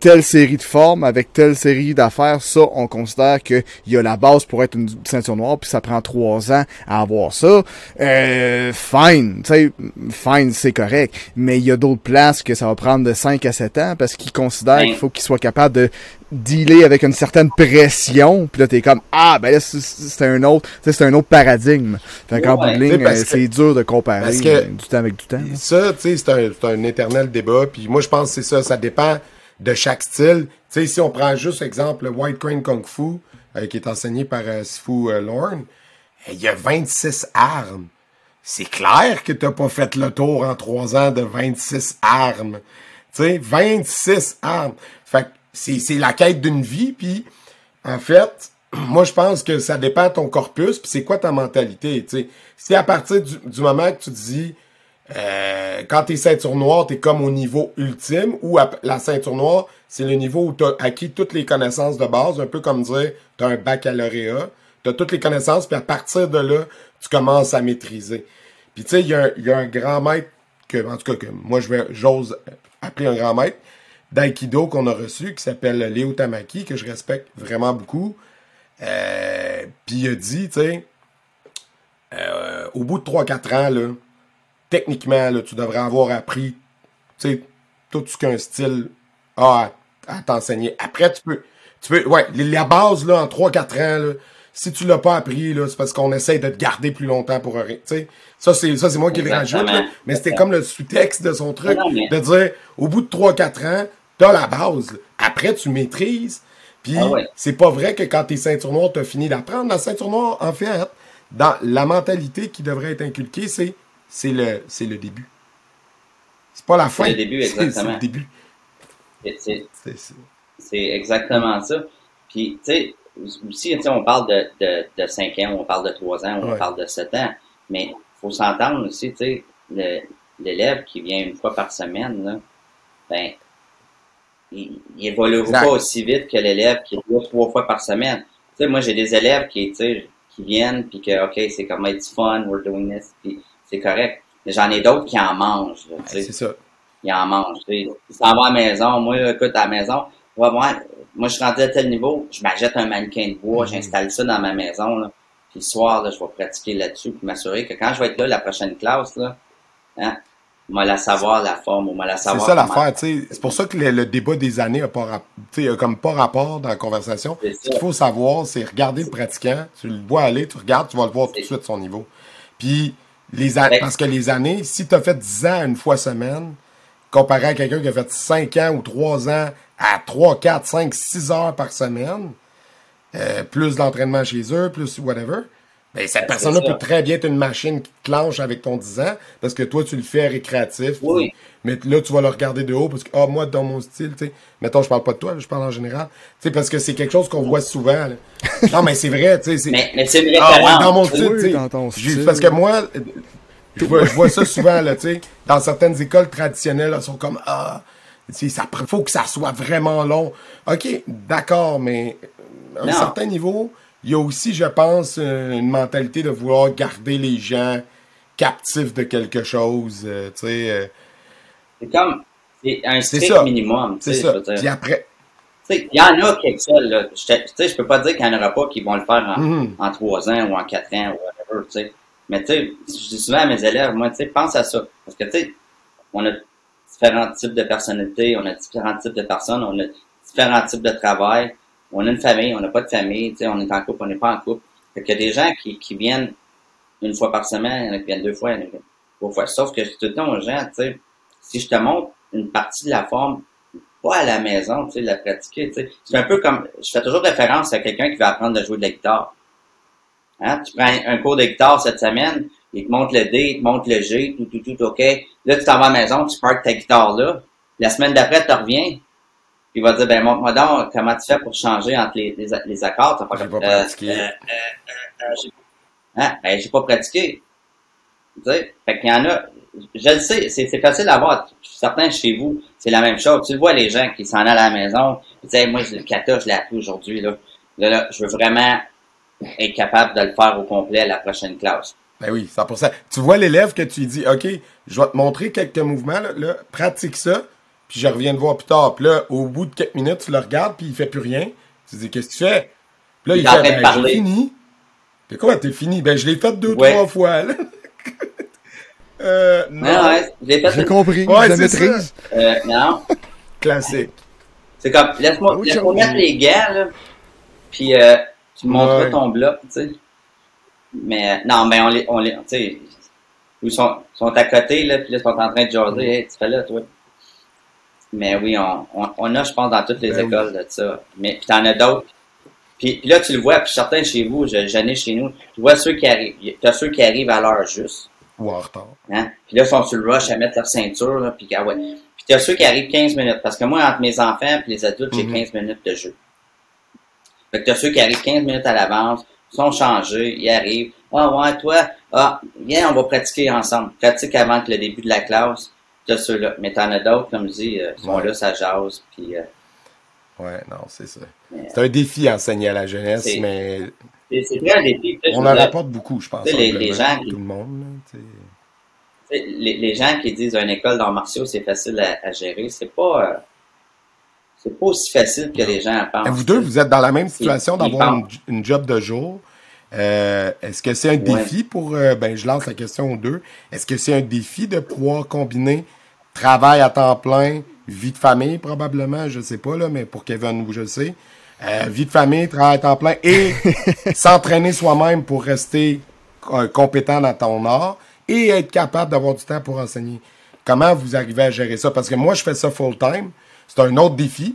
S2: telle série de formes avec telle série d'affaires, ça, on considère qu'il y a la base pour être une ceinture noire, puis ça prend trois ans à avoir ça. Euh, fine, tu sais, fine, c'est correct. Mais il y a d'autres places que ça va prendre de 5 à 7 ans parce qu'ils considèrent qu'il faut qu'ils soient capables de dealer avec une certaine pression. Puis là, t'es comme, ah, ben là, c'est un autre, c'est un autre paradigme. Fait qu'en bout de ligne, euh, c'est dur de comparer euh, du temps avec du temps.
S1: Ça, tu sais, c'est un, un éternel débat. Puis moi, je pense que c'est ça, ça dépend de chaque style. Tu sais, si on prend juste exemple le White Crane Kung Fu, euh, qui est enseigné par euh, Sifu euh, Lorne, il y a 26 armes. C'est clair que t'as pas fait le tour en trois ans de 26 armes. Tu sais, 26 armes. Fait que c'est la quête d'une vie, puis en fait, moi je pense que ça dépend de ton corpus, puis c'est quoi ta mentalité, tu. Si à partir du, du moment que tu dis euh, quand t'es ceinture noire, t'es comme au niveau ultime, ou la ceinture noire, c'est le niveau où t'as acquis toutes les connaissances de base, un peu comme dire, t'as un baccalauréat, t'as toutes les connaissances, puis à partir de là, tu commences à maîtriser. Puis tu sais, il y, a un grand maître, que, en tout cas, que moi, j'ose appeler un grand maître, d'aïkido qu'on a reçu, qui s'appelle Léo Tamaki, que je respecte vraiment beaucoup. Euh, puis il a dit, tu sais, euh, au bout de 3-4 ans, là, techniquement, là, tu devrais avoir appris tout ce qu'un style a à, t'enseigner. Après, tu peux. Tu peux. Ouais, la base, là, en 3-4 ans, là, si tu l'as pas appris, là, c'est parce qu'on essaye de te garder plus longtemps pour rien. Ça, c'est ça, c'est moi qui le rajoute, mais c'était comme le sous-texte de son truc, de dire au bout de 3-4 ans, t'as la base. Après, tu maîtrises. Puis ah c'est pas vrai que quand t'es ceinture noire, t'as fini d'apprendre. La ceinture noire, en fait, dans la mentalité qui devrait être inculquée, c'est c'est le, c'est le début. C'est pas la fin.
S4: C'est le début, exactement.
S1: C'est le début.
S4: C'est exactement ça. Puis, tu sais, aussi, on parle de, de, de 5 ans, on parle de 3 ans, on parle de 7 ans. Mais il faut s'entendre aussi, tu sais, l'élève qui vient une fois par semaine, là, ben, il, il évolue pas aussi vite que l'élève qui vient trois fois par semaine. Tu sais, moi, j'ai des élèves qui, tu sais, qui viennent, puis que, OK, c'est comme, it's fun, we're doing this, puis c'est correct. Mais j'en ai d'autres qui en mangent.
S1: c'est ça.
S4: Ils en mangent. Ils s'en vont à la maison. Moi, écoute, à la maison, moi, moi, je suis rentré à tel niveau, je m'achète un mannequin de bois, mm-hmm. j'installe ça dans ma maison. Là. Puis le soir, là, je vais pratiquer là-dessus pour m'assurer que quand je vais être là, la prochaine classe, là, hein, moi la savoir la forme, moi la savoir.
S1: C'est ça l'affaire, tu sais. C'est pour ça que le, débat des années a pas a comme pas rapport dans la conversation. Ce qu'il faut savoir, c'est regarder le pratiquant, tu le vois aller, tu regardes, tu vas le voir tout de suite son niveau. Puis les parce que les années, si tu as fait 10 ans une fois semaine, comparé à quelqu'un qui a fait 5 ans ou 3 ans à 3, 4, 5, 6 heures par semaine, euh, plus d'entraînement chez eux, plus whatever, ben, cette personne-là peut très bien être une machine qui clenche avec ton 10 ans parce que toi, tu le fais récréatif.
S4: Oui.
S1: Mais là, tu vas le regarder de haut parce que, ah, moi, dans mon style, tu sais, mettons, je parle pas de toi, je parle en général. Tu sais, parce que c'est quelque chose qu'on voit souvent. non, mais c'est vrai, tu sais.
S4: Mais, mais c'est vrai.
S1: Ah, dans mon style, tu sais. Parce que moi, je vois, ça souvent, là, tu sais. Dans certaines écoles traditionnelles, elles sont comme, ah, il faut que ça soit vraiment long. OK, d'accord, mais à un certain niveau, il y a aussi, je pense, une mentalité de vouloir garder les gens captifs de quelque chose, euh, tu sais. Euh.
S4: C'est comme, un strict minimum,
S1: C'est ça. Puis après...
S4: Il y en a quelques-uns, là. Je ne peux pas dire qu'il n'y en aura pas qui vont le faire en, en 3 ans ou en 4 ans ou whatever, tu sais. Mais tu sais, je dis souvent à mes élèves, moi, tu sais, pense à ça. Parce que, tu sais, on a différents types de personnalités, on a différents types de personnes, on a différents types de travail on a une famille, on n'a pas de famille, on est en couple, on n'est pas en couple. Fait qu'il y a des gens qui, viennent une fois par semaine, il y a qui viennent deux fois, il y en a trois fois. Sauf que je tout le temps aux gens, tu sais, si je te montre une partie de la forme, pas à la maison, tu sais, de la pratiquer, tu sais. C'est un peu comme, je fais toujours référence à quelqu'un qui veut apprendre à jouer de la guitare. Hein? Tu prends un cours de guitare cette semaine, il te montre le D, il te montre le G, tout, tout, tout, OK. Là, tu t'en vas à la maison, tu parques ta guitare là. La semaine d'après, tu reviens, il va dire, ben, montre-moi donc comment tu fais pour changer entre les, les, accords.
S1: T'as pas, pas pratiqué. Euh,
S4: euh, euh, hein? Ben, j'ai pas pratiqué. Tu sais, fait qu'il y en a, je le sais, c'est, facile à voir. Certains chez vous, c'est la même chose. Tu vois, les gens qui s'en allent à la maison, tu sais, moi, le kata, je l'ai appris aujourd'hui, là. Là, là, je veux vraiment être capable de le faire au complet à la prochaine classe.
S1: Ben oui, 100%. Tu vois l'élève que tu dis, OK, je vais te montrer quelques mouvements, là, là, pratique ça, puis je reviens te voir plus tard. Puis là, au bout de quelques minutes, tu le regardes, puis il fait plus rien. Tu dis, qu'est-ce que tu fais? Puis là,
S4: Il
S1: il, fait, ben, j'ai fini. T'es quoi, t'es fini? Ben, je l'ai fait deux,
S4: Ouais.
S1: trois fois, là. euh, non.
S4: Non, ouais, je l'ai fait
S2: J'ai
S4: une-
S2: compris,
S1: Ouais,
S2: la
S1: c'est
S2: maîtrise.
S4: euh, non.
S1: Classique.
S4: C'est comme, laisse-moi
S2: chose.
S4: mettre les gants, là, puis euh, tu me montreras
S1: Ouais.
S4: ton bloc, tu sais. Mais, non, mais on les, on les, tu sais, ils sont, sont à côté, là, puis là, ils sont en train de jaser, hey, tu fais là, toi? Mais oui, on, on, on a, je pense, dans toutes les
S1: Ben oui.
S4: écoles de ça. Mais, puis t'en as d'autres. Puis, puis là, tu le vois, puis certains chez vous, je- j'en ai chez nous, tu vois ceux qui arrivent, t'as ceux qui arrivent à l'heure juste.
S1: Ou en retard.
S4: Hein? Puis là, ils sont sur le rush à mettre leur ceinture, là, puis ah ouais. Puis t'as ceux qui arrivent 15 minutes, parce que moi, entre mes enfants et les adultes, j'ai
S1: Mhm.
S4: 15 minutes de jeu. Fait que t'as ceux qui arrivent 15 minutes à l'avance, sont changés, ils arrivent. Ah ouais, toi, ah, viens, on va pratiquer ensemble. Pratique avant que le début de la classe. T'as ceux-là. Mais t'en as d'autres, comme je dis, euh, sont
S1: Ouais.
S4: là, ça jase, puis euh,
S1: Ouais, non, c'est ça. C'est un défi à enseigner à la jeunesse, mais
S4: c'est très un défi.
S1: On en rapporte beaucoup, je pense.
S4: les- les gens qui-
S1: Tout le monde, là,
S4: les, les gens qui disent une école d'arts martiaux, c'est facile à, à gérer, c'est pas, euh, c'est pas aussi facile que les gens pensent.
S1: Et vous deux, vous êtes dans la même situation d'avoir une, job de jour. Euh, Est-ce que c'est un
S4: Ouais.
S1: défi pour... euh, ben, je lance la question aux deux. Est-ce que c'est un défi de pouvoir combiner travail à temps plein, vie de famille probablement, je sais pas, là, mais pour Kevin, je le sais. Euh, vie de famille, travail à temps plein et s'entraîner soi-même pour rester euh, compétent dans ton art et être capable d'avoir du temps pour enseigner. Comment vous arrivez à gérer ça? Parce que moi, je fais ça full-time. C'est un autre défi.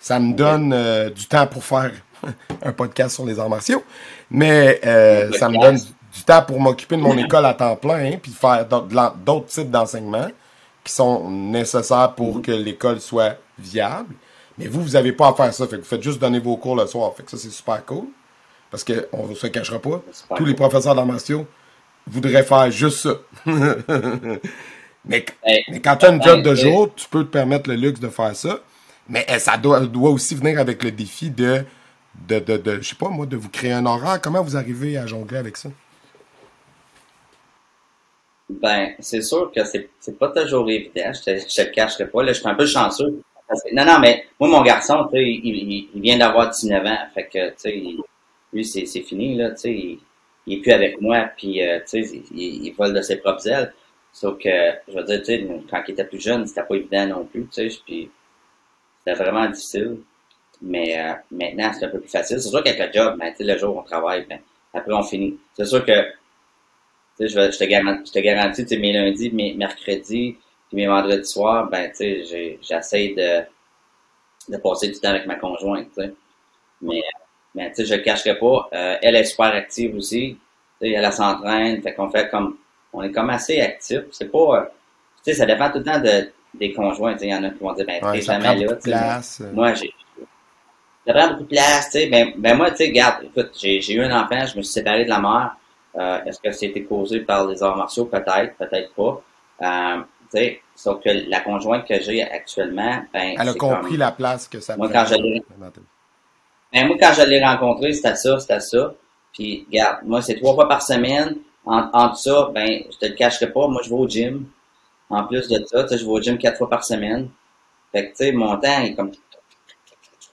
S1: Ça me donne euh, du temps pour faire un podcast sur les arts martiaux. Mais ça me donne du temps pour m'occuper de mon école à temps plein, hein, puis faire d'autres types d'enseignements qui sont nécessaires pour que l'école soit viable. Mais vous, vous n'avez pas à faire ça. Fait que vous faites juste donner vos cours le soir. Fait que ça, c'est super cool. Parce qu'on ne se cachera pas. Tous les professeurs d'arts martiaux voudraient faire juste ça. mais,
S4: Hey,
S1: mais quand tu as une job de jour, tu peux te permettre le luxe de faire ça. Mais ça doit, doit aussi venir avec le défi de, de, de, de je sais pas moi, de vous créer un horaire. Comment vous arrivez à jongler avec ça?
S4: Ben, c'est sûr que c'est, c'est pas toujours évident. Je te, je te cacherai pas. Là, je suis un peu chanceux. Non, non, mais moi, mon garçon, tu sais, il, il, vient d'avoir 19 ans. Fait que, tu sais, lui, c'est, c'est fini, là, tu sais. Il, il est plus avec moi, puis, euh, tu sais, il, il vole de ses propres ailes. Sauf que, je veux dire, tu sais, quand il était plus jeune, c'était pas évident non plus, tu sais, puis c'était vraiment difficile. Mais euh, maintenant, c'est un peu plus facile. C'est sûr qu'avec le job, ben, tu sais, le jour où on travaille, ben, après, on finit. C'est sûr que je, vais- je te garantis, je te garantis, tu sais, mes lundis, mes mercredis, puis mes vendredis soirs, ben, tu sais, j'essaie de, de passer du temps avec ma conjointe, tu sais. Mais, mais tu sais, je le cacherai pas. euh, elle est super active aussi. Tu sais, elle, s'entraîne, fait qu'on fait comme, on est comme assez actif. C'est pas, euh, tu sais, ça dépend tout le temps de, des conjoints, tu sais. Il y en a qui vont dire, ben,
S1: Ouais,
S4: t'es
S1: ça
S4: là, tu sais.
S1: euh.
S4: Moi, j'ai. Ça prend beaucoup de place, tu sais. Ben, ben moi, tu sais, regarde, écoute, j'ai j'ai eu un enfant, je me suis séparé de la mère. Euh, Est-ce que c'était causé par les arts martiaux? Peut-être, peut-être pas. Euh, tu sais, sauf que la conjointe que j'ai actuellement, ben.
S1: Elle a compris
S4: comme-
S1: la place que ça
S4: Moi, quand je Ben, moi, quand je l'ai rencontré, c'était ça, c'était ça. Puis, regarde, moi, c'est trois fois par semaine. En, entre ça, ben, je te le cacherai pas, moi, je vais au gym. En plus de ça, tu sais, je vais au gym quatre fois par semaine. Fait que, tu sais, mon temps est comme...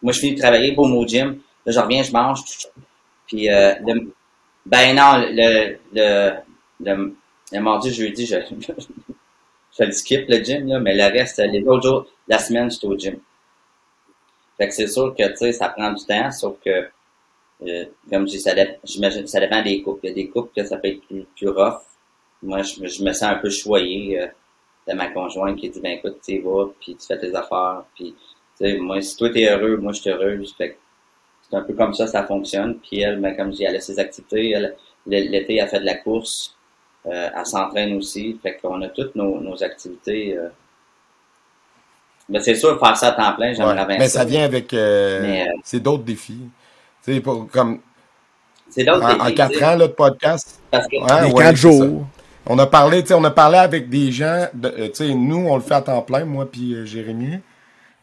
S4: Moi, je finis de travailler, boum, au gym. Là, je reviens, je mange. Puis, euh, ben non, le, le, le, le mardi, jeudi, je, je le skip, le gym, là, mais le reste, les autres jours la semaine, je suis au gym. Fait que c'est sûr que, tu sais, ça prend du temps, sauf que, euh, comme je dis, ça, j'imagine, ça dépend des couples. Il y a des couples que ça peut être plus, plus rough. Moi, je, me- je me sens un peu choyé euh, de ma conjointe qui dit, ben écoute, tu vas, puis tu fais tes affaires, puis, tu sais, moi, si toi t'es heureux, moi, je suis heureuse. Fait que c'est un peu comme ça, ça fonctionne. Puis elle, ben, comme je dis, elle a ses activités. Elle, l'été, elle fait de la course. Euh, elle s'entraîne aussi. Fait qu'on a toutes nos, nos activités. euh. Mais c'est sûr, faire ça à temps plein, j'aimerais
S1: Ouais.
S4: bien
S1: Mais ça vient avec. euh,
S4: euh,
S1: c'est d'autres défis. Tu sais, pour- comme
S4: C'est d'autres
S1: en, en
S4: défis, tu
S1: quatre ans là, de podcast,
S4: Parce que,
S1: ouais,
S2: quatre
S1: c'est
S2: jours.
S1: On a parlé, tu sais, on a parlé avec des gens, de- euh, tu sais, nous, on le fait à temps plein, moi puis euh, Jérémy.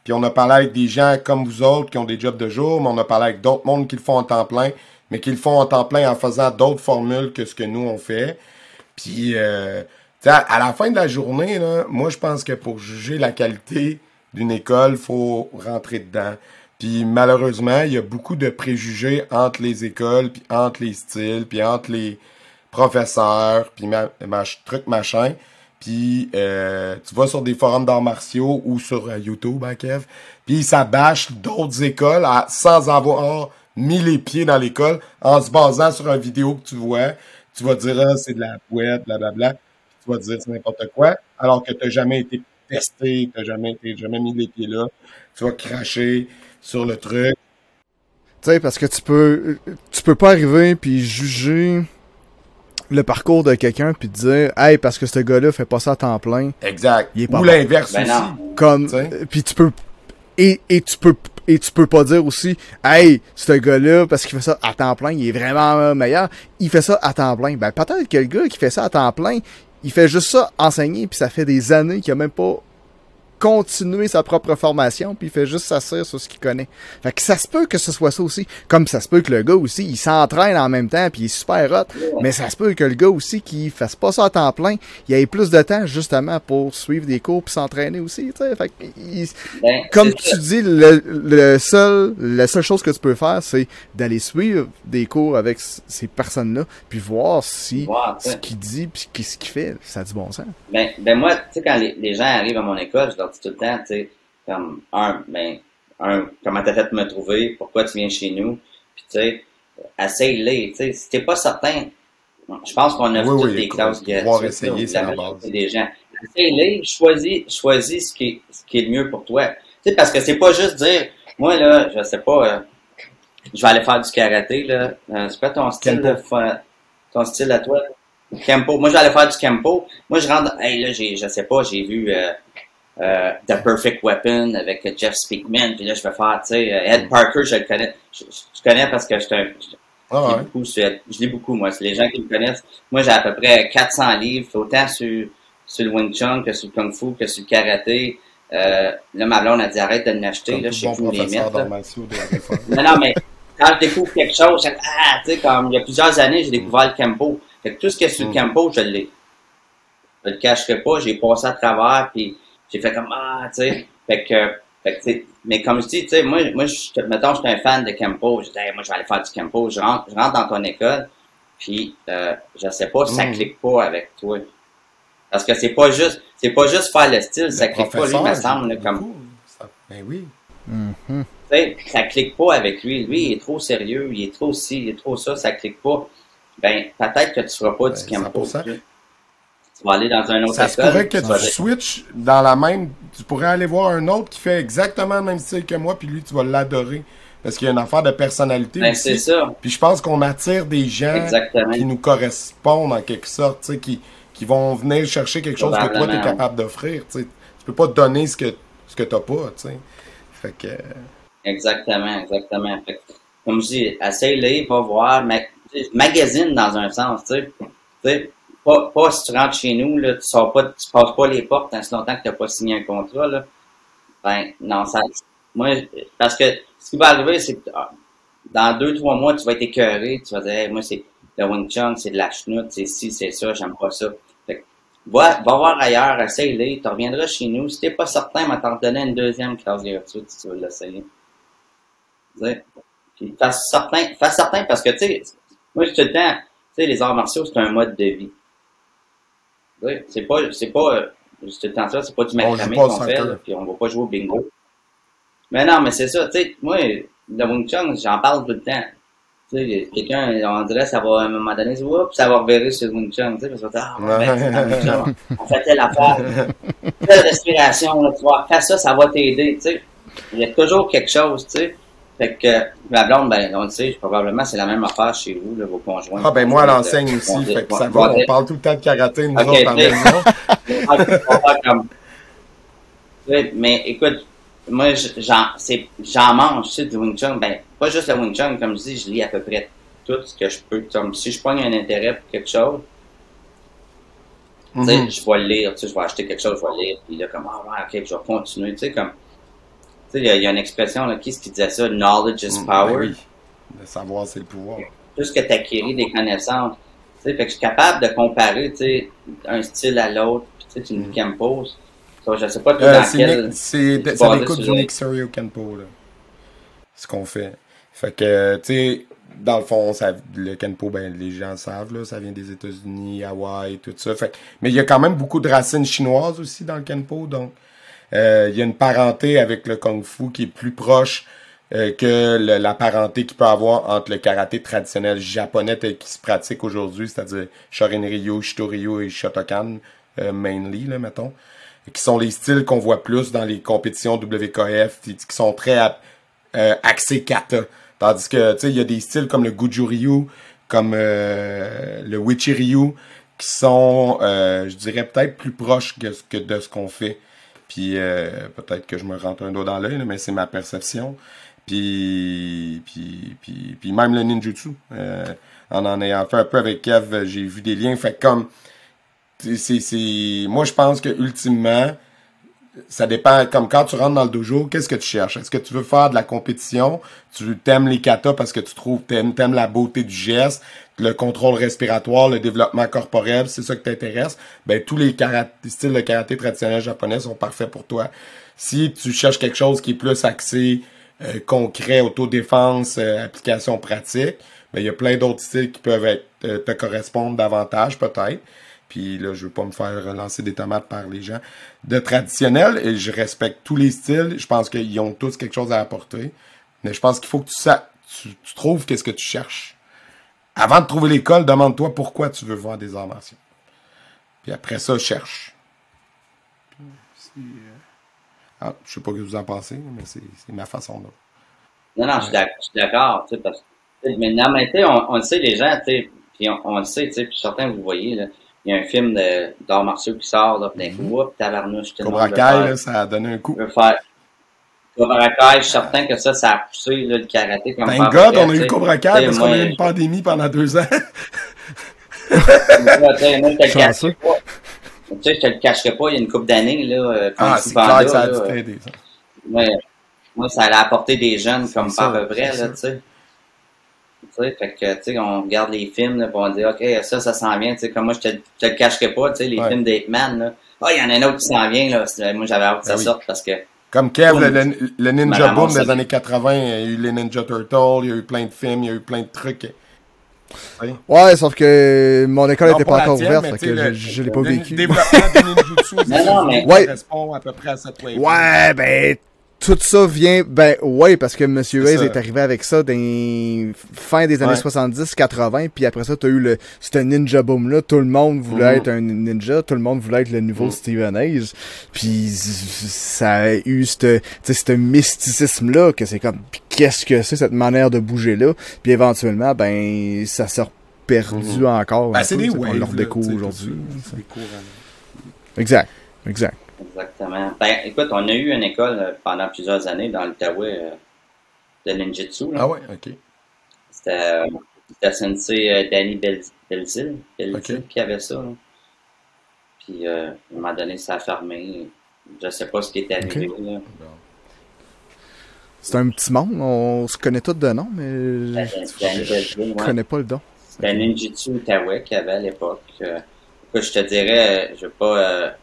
S1: Puis on a parlé avec des gens comme vous autres qui ont des jobs de jour, mais on a parlé avec d'autres mondes qui le font en temps plein, mais qui le font en temps plein en faisant d'autres formules que ce que nous on fait. Puis, euh, à, la fin de la journée, moi, je pense que pour juger la qualité d'une école, faut rentrer dedans. Puis malheureusement, il y a beaucoup de préjugés entre les écoles, puis entre les styles, puis entre les professeurs, puis ma, mach- truc machin. Puis euh, tu vas sur des forums d'arts martiaux ou sur euh, YouTube, hein, Kev. Puis ça bâche d'autres écoles à- sans avoir mis les pieds dans l'école, en se basant sur une vidéo que tu vois. Tu vas dire, ah, c'est de la bouette, blablabla. Tu vas dire, c'est n'importe quoi. Alors que tu jamais été testé, tu jamais, été- jamais mis les pieds là. Tu vas cracher sur le truc.
S2: Tu sais, parce que tu peux, tu peux pas arriver puis juger le parcours de quelqu'un puis te dire, hey, parce que ce gars-là fait pas ça à temps plein,
S1: Exact.
S2: Il est pas
S1: Ou
S2: bon.
S1: l'inverse
S4: Ben
S1: aussi.
S4: non.
S2: comme, puis tu peux, et, et tu peux, et tu peux pas dire aussi, hey, ce gars-là, parce qu'il fait ça à temps plein, il est vraiment meilleur, il fait ça à temps plein. Ben, peut-être que le gars qui fait ça à temps plein, il fait juste ça enseigner puis ça fait des années qu'il a même pas continué sa propre formation puis il fait juste s'asseoir sur ce qu'il connaît. Fait que ça se peut que ce soit ça aussi. Comme ça se peut que le gars aussi, il s'entraîne en même temps puis il est super hot. Mais ça se peut que le gars aussi qui fasse pas ça à temps plein, il ait plus de temps justement pour suivre des cours puis s'entraîner aussi. Fait que il-
S4: Ben,
S2: comme
S4: ça.
S2: tu dis, le, le seul, la seule chose que tu peux faire, c'est d'aller suivre des cours avec ces personnes-là, puis voir si ce qu'il dit puis qu'est-ce qu'il fait, ça a du bon sens.
S4: Ben, ben moi, tu sais, quand les, les gens arrivent à mon école, je leur tout le temps, tu sais, comme, un, ben, un, comment t'as fait de me trouver, pourquoi tu viens chez nous, puis tu sais, essaye-les, tu sais, si t'es pas certain, je pense qu'on a
S1: Oui,
S4: toutes
S1: oui, écoute,
S4: classes gratuites,
S1: essayer, c'est la base.
S4: des gens. Essaye-les, choisis, choisis ce qui, est, ce qui est le mieux pour toi. Tu sais, parce que c'est pas juste dire, moi, là, je sais pas, euh, je vais aller faire du karaté, là, euh, c'est pas ton style, fa- ton style à toi, Kempo. Moi, je vais aller faire du Kempo. Moi, je rentre, hey, là, j'ai, je sais pas, j'ai vu euh, euh, The Perfect Weapon avec Jeff Speakman, puis là, je vais faire, tu sais, euh, Ed Parker, je le connais. Je, je connais parce que je suis un, je
S1: Ah
S4: lis
S1: ouais.
S4: beaucoup, sur- je lis beaucoup, moi. C'est les gens qui me connaissent. Moi, j'ai à peu près 400 livres, autant sur, sur le Wing Chun que sur le Kung Fu, que sur le karaté. Euh, là, ma blonde a dit arrête de l'acheter, là, je sais
S1: bon
S4: plus où les mettre. là. Non, non, mais quand je découvre quelque chose, je ah, tu sais, comme il y a plusieurs années, j'ai découvert le Kempo. Fait que tout ce qui est sur le
S1: Mm.
S4: Kempo, je l'ai. Je le cacherai pas, j'ai passé à travers, puis j'ai fait comme, ah, tu sais. Fait que, fait que, tu sais, mais comme je dis, tu sais, moi, moi, je, mettons, je suis un fan de Kempo. Je dis, Hey, moi, je vais aller faire du Kempo. Je rentre, je rentre dans ton école, puis, euh, je sais pas, ça
S1: Mm.
S4: clique pas avec toi. Parce que c'est pas juste, c'est pas juste faire le style, ça clique pas, lui, me
S1: professeur,
S4: semble, là, comme,
S1: beaucoup. Ça- Ben oui.
S2: Mhm.
S4: tu sais, ça clique pas avec lui. Lui, il est trop sérieux, il est trop ci, il est trop ça, ça clique pas. Ben, peut-être que tu feras pas du
S1: Ben,
S4: Kempo.
S1: 100%.
S4: Tu vas aller dans un autre
S1: Ça
S4: école.
S1: pourrait que
S4: tu vas
S1: switches dans la même. Tu pourrais aller voir un autre qui fait exactement le même style que moi, puis lui, tu vas l'adorer. Parce qu'il y a une affaire de personnalité
S4: ben, c'est
S1: aussi.
S4: ça.
S1: Puis je pense qu'on attire des gens
S4: Exactement.
S1: qui nous correspondent en quelque sorte, tu sais, qui, qui vont venir chercher quelque chose que toi, tu es capable d'offrir. tu sais. Tu peux pas te donner ce que, ce que tu pas. tu sais. Fait que.
S4: Exactement, exactement. Fait que, comme je dis, essaye-les, va voir, ma- magazine dans un sens, tu sais. Pas, pas si tu rentres chez nous, là, tu sors pas, tu passes pas les portes tant si longtemps que tu n'as pas signé un contrat, là. Ben, non, ça, moi, parce que ce qui va arriver, c'est que ah, dans deux, trois mois, tu vas être écœuré, tu vas dire, moi, c'est le Wing Chun, c'est de la chenoute, c'est ci, c'est ça, j'aime pas ça. Fait que, va, va voir ailleurs, essaye-les, tu reviendras chez nous. Si t'es pas certain, va t'en donner une deuxième classe gratuite si tu veux l'essayer. Puis fais certain, fais certain parce que, tu sais, moi, je te temps, tu sais, les arts martiaux, c'est un mode de vie. C'est pas, c'est pas, euh, je te le temps ça, c'est pas du macramé qu'on fait, là, puis on va pas jouer au bingo. Mais non, mais c'est ça, tu sais, moi, le Wing Chun, j'en parle tout le temps. Tu sais, quelqu'un, on dirait, ça va, à un moment donné, ça va, puis ça va reverrer sur le Wing Chun, tu sais, parce que, ah, on le Wing Chun, on fait telle affaire, telle respiration, là, tu vois, fais ça, ça va t'aider, tu sais. Il y a toujours quelque chose, tu sais. Fait que, ma blonde, ben, on le sait, probablement, c'est la même affaire chez vous, là, vos conjoints.
S1: Ah, ben moi, elle
S4: Euh,
S1: enseigne
S4: vont
S1: aussi. Fait que ça va. On parle tout le temps de karaté, nous
S4: Ok,
S1: autres, en maison.
S4: mais écoute, moi, je- j'en, mange, tu sais, du Wing Chun. Ben, pas juste le Wing Chun, comme je dis, je lis à peu près tout ce que je peux. Comme si je pogne un intérêt pour quelque chose, tu sais,
S1: Mhm.
S4: je vais le lire, tu sais, je vais acheter quelque chose, je vais le lire, puis là, comme, ah, ouais, ok, je vais continuer, tu sais, comme, il y, a- il y a une expression, là, qui est-ce qui disait ça? Knowledge is
S1: Mm,
S4: power.
S1: ben oui. De savoir, c'est le pouvoir.
S4: Plus que tu acquéris des connaissances, sais, fait que je suis capable de comparer, tu sais, un style à l'autre, puis tu sais, tu me Kempo. So, je sais pas tout
S1: Euh,
S4: dans
S1: c'est
S4: quel... Sur
S1: du Nick Serio Kenpo, là. Ce qu'on fait. Fait que, tu sais, dans le fond, ça, le Kenpo, ben, les gens savent, là, ça vient des États-Unis, Hawaï, tout ça. Fait mais il y a quand même beaucoup de racines chinoises aussi dans le Kenpo, donc, il y a une parenté avec le Kung Fu qui est plus proche euh, que le- la parenté qu'il peut avoir entre le karaté traditionnel japonais tel qu'il se pratique aujourd'hui, c'est-à-dire Shorin-ryu, Shito-ryu et Shotokan, euh, mainly, là, mettons qui sont les styles qu'on voit plus dans les compétitions WKF, qui, qui sont très euh, axés kata. Tandis que, tu sais, il y a des styles comme le Gujuryu, comme euh, le Wichiryu, qui sont, euh, je dirais, peut-être plus proches que, que de ce qu'on fait. Puis euh, peut-être que je me rentre un doigt dans l'œil, mais c'est ma perception. Puis, puis, puis, puis même le ninjutsu. Euh, en en ayant fait un peu avec Kev, j'ai vu des liens. Fait comme c'est- moi je pense que ultimement ça dépend comme quand tu rentres dans le dojo qu'est-ce que tu cherches? Est-ce que tu veux faire de la compétition? Tu t'aimes les katas parce que tu trouves t'aimes, t'aimes la beauté du geste le contrôle respiratoire le développement corporel c'est ça qui t'intéresse? Ben tous les styles de karaté traditionnels japonais sont parfaits pour toi. Si tu cherches quelque chose qui est plus axé euh, concret autodéfense euh, application pratique ben il y a plein d'autres styles qui peuvent être, euh, te correspondre davantage peut-être puis là, je veux pas me faire relancer des tomates par les gens de traditionnel. Et je respecte tous les styles. Je pense qu'ils ont tous quelque chose à apporter. Mais je pense qu'il faut que tu, sa- tu, tu trouves qu'est-ce que tu cherches. Avant de trouver l'école, demande-toi pourquoi tu veux voir des arts martiaux. Puis après ça, cherche. Euh, Ah, je sais pas ce que vous en pensez, mais c'est ma façon de.
S4: Non, non, je suis d'accord, tu sais, parce que, sais, mais non, mais tu sais, on, on le sait, les gens, tu sais, puis on, on le sait, tu sais, puis certains, vous voyez, là, il y a un film de- d'arts martiaux qui sort, là, d'un coup, le
S1: Mhm. Cobra Kai, là, ça a donné un coup.
S4: veut faire Cobra Kai, je suis certain que ça, ça a poussé, là, le karaté comme
S1: Thank God, on a eu. Cobra Kai parce qu'on a eu une pandémie pendant deux ans.
S4: Tu sais, je te le cacherai pas. Tu sais, je te le cacherai pas, il y a une couple d'années, là, euh,
S1: Ah, c'est clair que ça a dû
S4: euh,
S1: t'aider, ça.
S4: moi, moi, ça allait apporter des jeunes comme par vrai, là, tu sais. Tu sais, fait que, tu sais, on regarde les films, là, puis on dit, OK, ça, ça s'en vient, tu sais, comme moi, je te, je te le cacherai pas, tu sais, les
S1: Ouais.
S4: films d'Ape Man, là. Ah, il y en a un autre qui s'en vient, là. Moi, j'avais hâte que ça
S1: oui.
S4: sorte parce que,
S1: Comme Kev, le, le- le Ninja Boom des années 80, il y a eu les Ninja Turtles, il y a eu plein de films, il y a eu plein de trucs.
S2: Ouais, sauf que mon école
S1: Non,
S2: était
S1: pas
S2: encore ouverte, fait que je,
S1: le-
S2: je l'ai pas
S1: le
S2: vécu.
S1: développement du ninjutsu, c'est
S4: Non, non, mais-
S2: Ouais.
S1: correspond à peu près à cette wave.
S2: Ouais, ben, tout ça vient, ben, ouais, parce que Monsieur Hayes est arrivé avec ça dans fin des années
S1: Ouais.
S2: 70, 80, puis après ça, t'as eu le, ce ninja boom là, tout le monde voulait
S1: Mhm.
S2: être un ninja, tout le monde voulait être le nouveau
S1: Mhm.
S2: Steven Hayes, puis ça a eu ce, ce mysticisme là, que c'est comme, pis qu'est-ce que c'est cette manière de bouger là, puis éventuellement, ben, ça s'est perdu
S1: Mhm.
S2: encore.
S1: Ben, c'est des waves.
S2: On le redécouvre aujourd'hui. Exact, exact.
S4: Exactement. Ben, écoute, on a eu une école euh, pendant plusieurs années dans l'Outaouais euh, de ninjutsu, là.
S1: Ah ouais, ok.
S4: C'était, euh, c'était Sensei euh, Danny Bel- Belzil, qui avait ça, là. Puis, euh, à un moment donné, ça a fermé. Je sais pas ce qui est arrivé.
S2: C'est un petit monde, on se connaît tous de nom, mais
S4: Danny Danny Belzil,
S2: je
S4: ouais.
S2: connais pas le don.
S4: C'était un ninjutsu Outaouais qu'il y avait à l'époque. Euh, écoute, je te dirais, euh, je veux pas...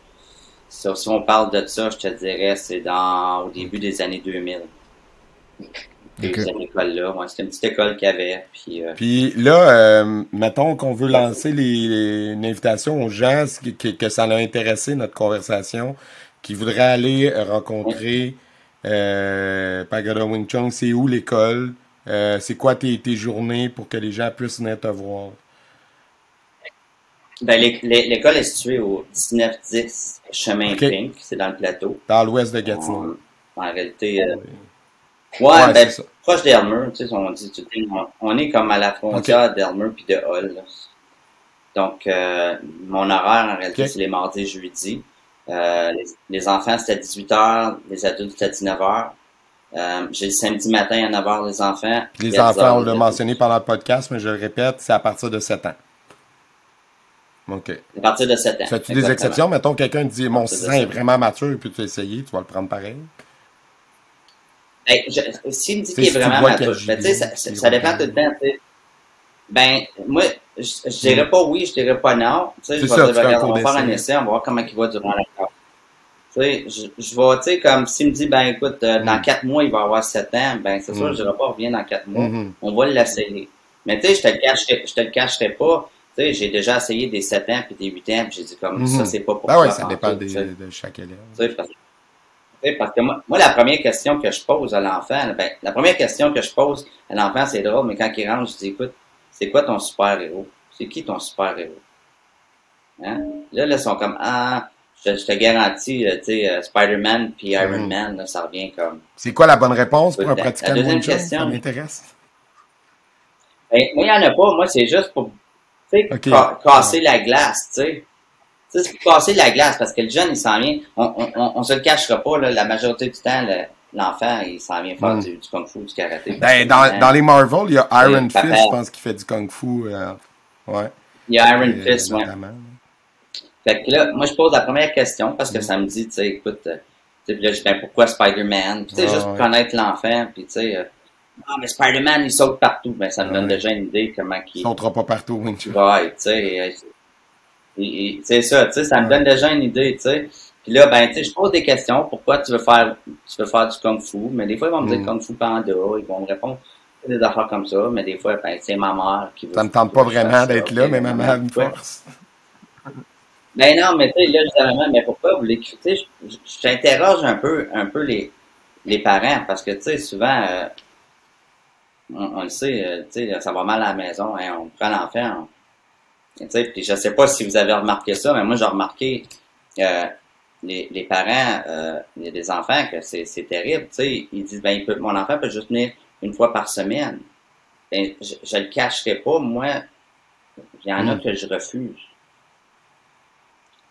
S4: si, on parle de ça, je te dirais, c'est dans au début des années 2000.
S2: Ok.
S4: Cette école-là, ouais, c'était une petite école qu'il y avait. Puis, euh,
S1: Puis là, euh, mettons qu'on veut lancer les, les- une invitation aux gens qui- que ça a intéressé notre conversation, qui voudraient aller rencontrer euh, Pagoda Wing Chun. C'est où l'école? Euh, c'est quoi tes, tes journées pour que les gens puissent venir te voir?
S4: Ben, l'é- l'é- l'école est située au 1910 Chemin. Pink, c'est dans le plateau.
S1: Dans l'ouest de Gatineau.
S4: En, en réalité, euh,
S1: Ouais,
S4: ouais, ben, proche d'Elmer, tu sais, on dit, tu sais, on, on est comme à la frontière d'Elmer puis de Hull. là. Donc, euh, mon horaire, en réalité, c'est les mardis et jeudis. Euh, les, les enfants, c'est à 18h, les adultes, c'est à 19h. Euh, j'ai le samedi matin à 9h les enfants.
S1: Les
S4: à 10
S1: enfants, on l'a mentionné pendant le podcast, mais je le répète, c'est à partir de 7 ans. OK.
S4: À partir de 7 ans.
S1: Fais-tu des exceptions? Mettons, quelqu'un te dit, mon
S4: C'est
S1: 6
S4: ça.
S1: ans est vraiment mature, puis tu veux essayer, tu vas le prendre pareil?
S4: Ben, je- S'il me dit qu'il est
S1: si
S4: vraiment mature, ben, tu sais, ça, dépend tout le temps. Ben, moi, je, je dirais pas oui, je dirais pas non. Tu sais, je vais dire, regarde, on va faire un essai, on va voir comment il va durant la. Tu sais, je, je vais, tu sais, comme s'il me dit, ben écoute, euh, dans
S1: Mm.
S4: quatre mois, il va avoir sept ans, ben c'est sûr,
S1: Mm.
S4: je dirais pas, reviens dans quatre mois.
S1: Mhm.
S4: On va l'essayer. Mais tu sais, je te le cacherai, je te le cacherai pas. Sais, j'ai déjà essayé des 7 ans puis des 8 ans, puis j'ai dit comme
S1: Mhm.
S4: ça, c'est pas pour
S1: Ben
S4: toi.
S1: ouais, ça dépend des- de chaque élève.
S4: Parce, que moi, moi, la première question que je pose à l'enfant, ben, la première question que je pose à l'enfant, c'est drôle, mais quand il rentre, je dis, écoute, c'est quoi ton super-héros? C'est qui ton super-héros? Hein? Là, là, ils sont comme, ah, je, je te garantis, tu sais, euh, Spider-Man puis Iron
S1: Mhm.
S4: Man, là, ça revient comme...
S1: C'est quoi la bonne réponse pour un
S4: La-
S1: pratiquant de
S4: question.
S1: Ça m'intéresse.
S4: Ben, moi, il n'y en a pas. Moi, c'est juste pour, tu sais, ca- casser la glace, tu sais. Tu sais, casser la glace, parce que le jeune, il s'en vient. On, on, on, on se le cachera pas, là, la majorité du temps, le- l'enfant, il s'en vient faire
S1: Mm.
S4: du, du kung-fu, du karaté.
S1: Ben, dans, dans les Marvel, il y a Iron
S4: papa.
S1: Fist, je pense, qui fait du kung fu. euh, ouais.
S4: Il y a Iron
S1: Euh,
S4: Fist, ouais. Fait que là, moi, je pose la première question, parce que ça me dit, tu sais, écoute, euh, tu sais, là, je dis, ben, pourquoi Spider-Man? Puis, tu sais,
S1: Ah,
S4: juste pour
S1: ouais.
S4: connaître l'enfant, puis, tu sais, ah, mais Spider-Man, il saute partout. Ben, ça me
S1: Ah,
S4: donne
S1: ouais.
S4: déjà une idée comment
S1: Il
S4: il,
S1: sautera pas partout Chun.
S4: Ouais, tu sais, euh, c'est ça, tu sais, ça me donne déjà une idée, tu sais. Puis là, ben, tu sais, je pose des questions. Pourquoi tu veux faire, tu veux faire du kung fu? Mais des fois, ils vont me dire
S1: Mm.
S4: kung fu panda. Ils vont me répondre des affaires comme ça. Mais des fois, ben, c'est ma mère qui veut.
S1: Ça me tente pas vraiment d'être là, mais ma mère me force.
S4: Ben non, mais tu sais, là, justement, mais pourquoi vous l'écoutez? Je- je- J'interroge un peu, un peu les, les parents, parce que, tu sais, souvent, euh, on, on le sait, euh, tu sais, ça va mal à la maison, hein, on prend l'enfant, on- tu sais, puis je sais pas si vous avez remarqué ça, mais moi, j'ai remarqué, euh, les, les parents, euh, des enfants que c'est, c'est terrible, tu sais, ils disent, ben, il peut, mon enfant peut juste venir une fois par semaine. Ben, je, je le cacherai pas, moi, il y en a
S1: Mm.
S4: que je refuse.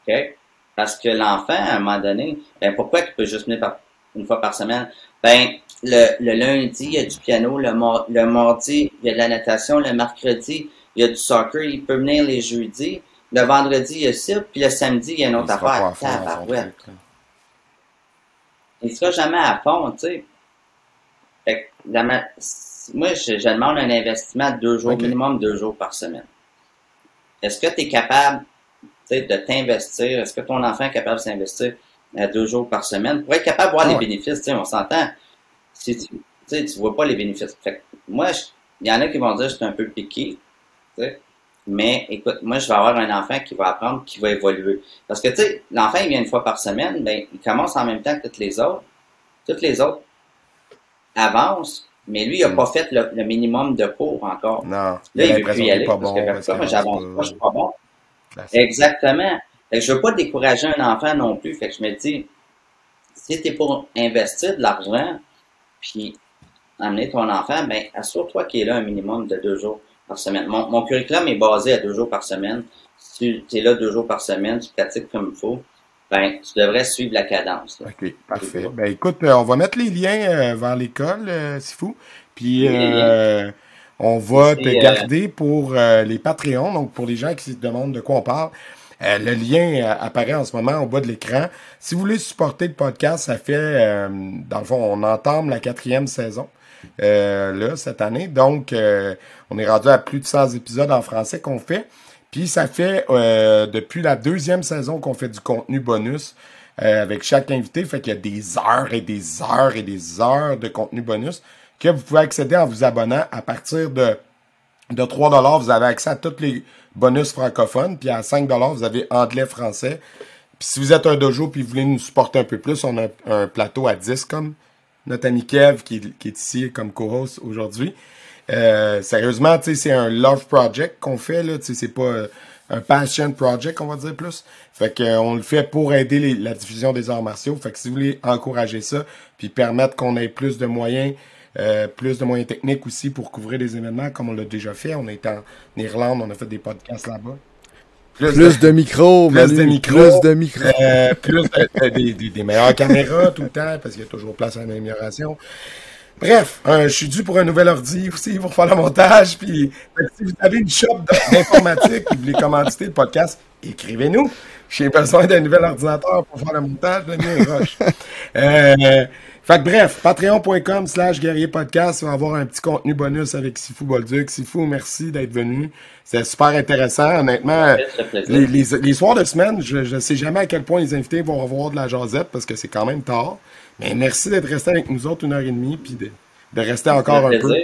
S4: OK? Parce que l'enfant, à un moment donné, ben pourquoi il peut juste venir par- une fois par semaine? Ben, le, le lundi, il y a du piano, le, le mardi, il y a de la natation, le mercredi, il y a du soccer, il peut venir les jeudis, le vendredi, il y a ça, puis le samedi, il y a une autre affaire.
S1: là.
S4: Il sera jamais à fond, tu sais. Fait que, la ma- moi, je, je demande un investissement de deux jours, minimum deux jours par semaine. Est-ce que tu es capable tu sais, de t'investir? Est-ce que ton enfant est capable de s'investir à deux jours par semaine? Pour être capable de voir
S1: Ah
S4: les bénéfices? tu sais, On s'entend. Si tu, tu tu vois pas les bénéfices. Fait que moi, il y en a qui vont dire que je suis un peu piqué. tu. Mais écoute, moi, je vais avoir un enfant qui va apprendre, qui va évoluer. Parce que, tu sais, l'enfant, il vient une fois par semaine, ben, il commence en même temps que toutes les autres. Toutes les autres avancent, mais lui, il n'a
S1: Mm.
S4: pas fait le, le minimum de cours encore.
S1: Non,
S4: Là,
S1: il
S4: il veut plus y aller,
S1: pas
S4: parce
S1: bon.
S4: que
S1: parce
S4: moi, j'avance pas, je suis pas bon.
S1: classique.
S4: Exactement. Fait que je veux pas décourager un enfant non plus. Fait que je me dis, si t'es pour investir de l'argent, puis amener ton enfant, ben, assure-toi qu'il est là un minimum de deux jours par semaine. Mon, mon curriculum est basé à deux jours par semaine. Si tu es là deux jours par semaine, tu pratiques comme il faut, ben, tu devrais suivre la cadence. là.
S1: OK, parfait. Ben écoute, euh, on va mettre les liens euh, vers l'école, euh, c'est fou. Puis euh, on va te
S4: euh,
S1: garder pour les Patreons, donc pour les gens qui se demandent de quoi on parle. Euh, le lien euh, apparaît en ce moment au bas de l'écran. Si vous voulez supporter le podcast, ça fait, euh, dans le fond, on entame la quatrième saison là cette année. Donc, on est rendu à plus de 100 épisodes en français qu'on fait. Puis ça fait depuis la deuxième saison qu'on fait du contenu bonus avec chaque invité. Fait qu'il y a des heures et des heures et des heures de contenu bonus que vous pouvez accéder en vous abonnant à partir de, de 3 Vous avez accès à tous les bonus francophones. Puis à 5 vous avez anglais-français. Puis si vous êtes un dojo puis vous voulez nous supporter un peu plus, on a un plateau à 10 comme notre ami Kev qui, est ici comme co-host aujourd'hui. Euh, sérieusement, c'est un love project qu'on fait, là, c'est pas euh, un passion project, on va dire plus. Fait que, euh, on le fait pour aider la diffusion des arts martiaux. Fait que si vous voulez encourager ça, puis permettre qu'on ait plus de moyens, euh, plus de moyens techniques aussi pour couvrir des événements, comme on l'a déjà fait. On est en Irlande, on a fait des podcasts là-bas.
S2: Plus de micros,
S1: Plus de micros.
S2: Plus de micros.
S1: Euh, plus de- de- des, des- des meilleures caméras tout le temps, parce qu'il y a toujours place à l'amélioration. Bref, euh, je suis dû pour un nouvel ordi aussi pour faire le montage. Puis si vous avez une shop d'informatique et vous voulez commanditer le podcast, écrivez-nous. J'ai besoin d'un nouvel ordinateur pour faire le montage de mes roches. euh, fait que bref, patreon.com slash guerrier podcast va avoir un petit contenu bonus avec Sifu Bolduc. Sifu, merci d'être venu. C'est super intéressant. Honnêtement, les, les, les, soirs de semaine, je ne sais jamais à quel point les invités vont revoir de la jasette parce que c'est quand même tard. Mais merci d'être resté avec nous autres une heure et demie puis de, de rester encore un peu.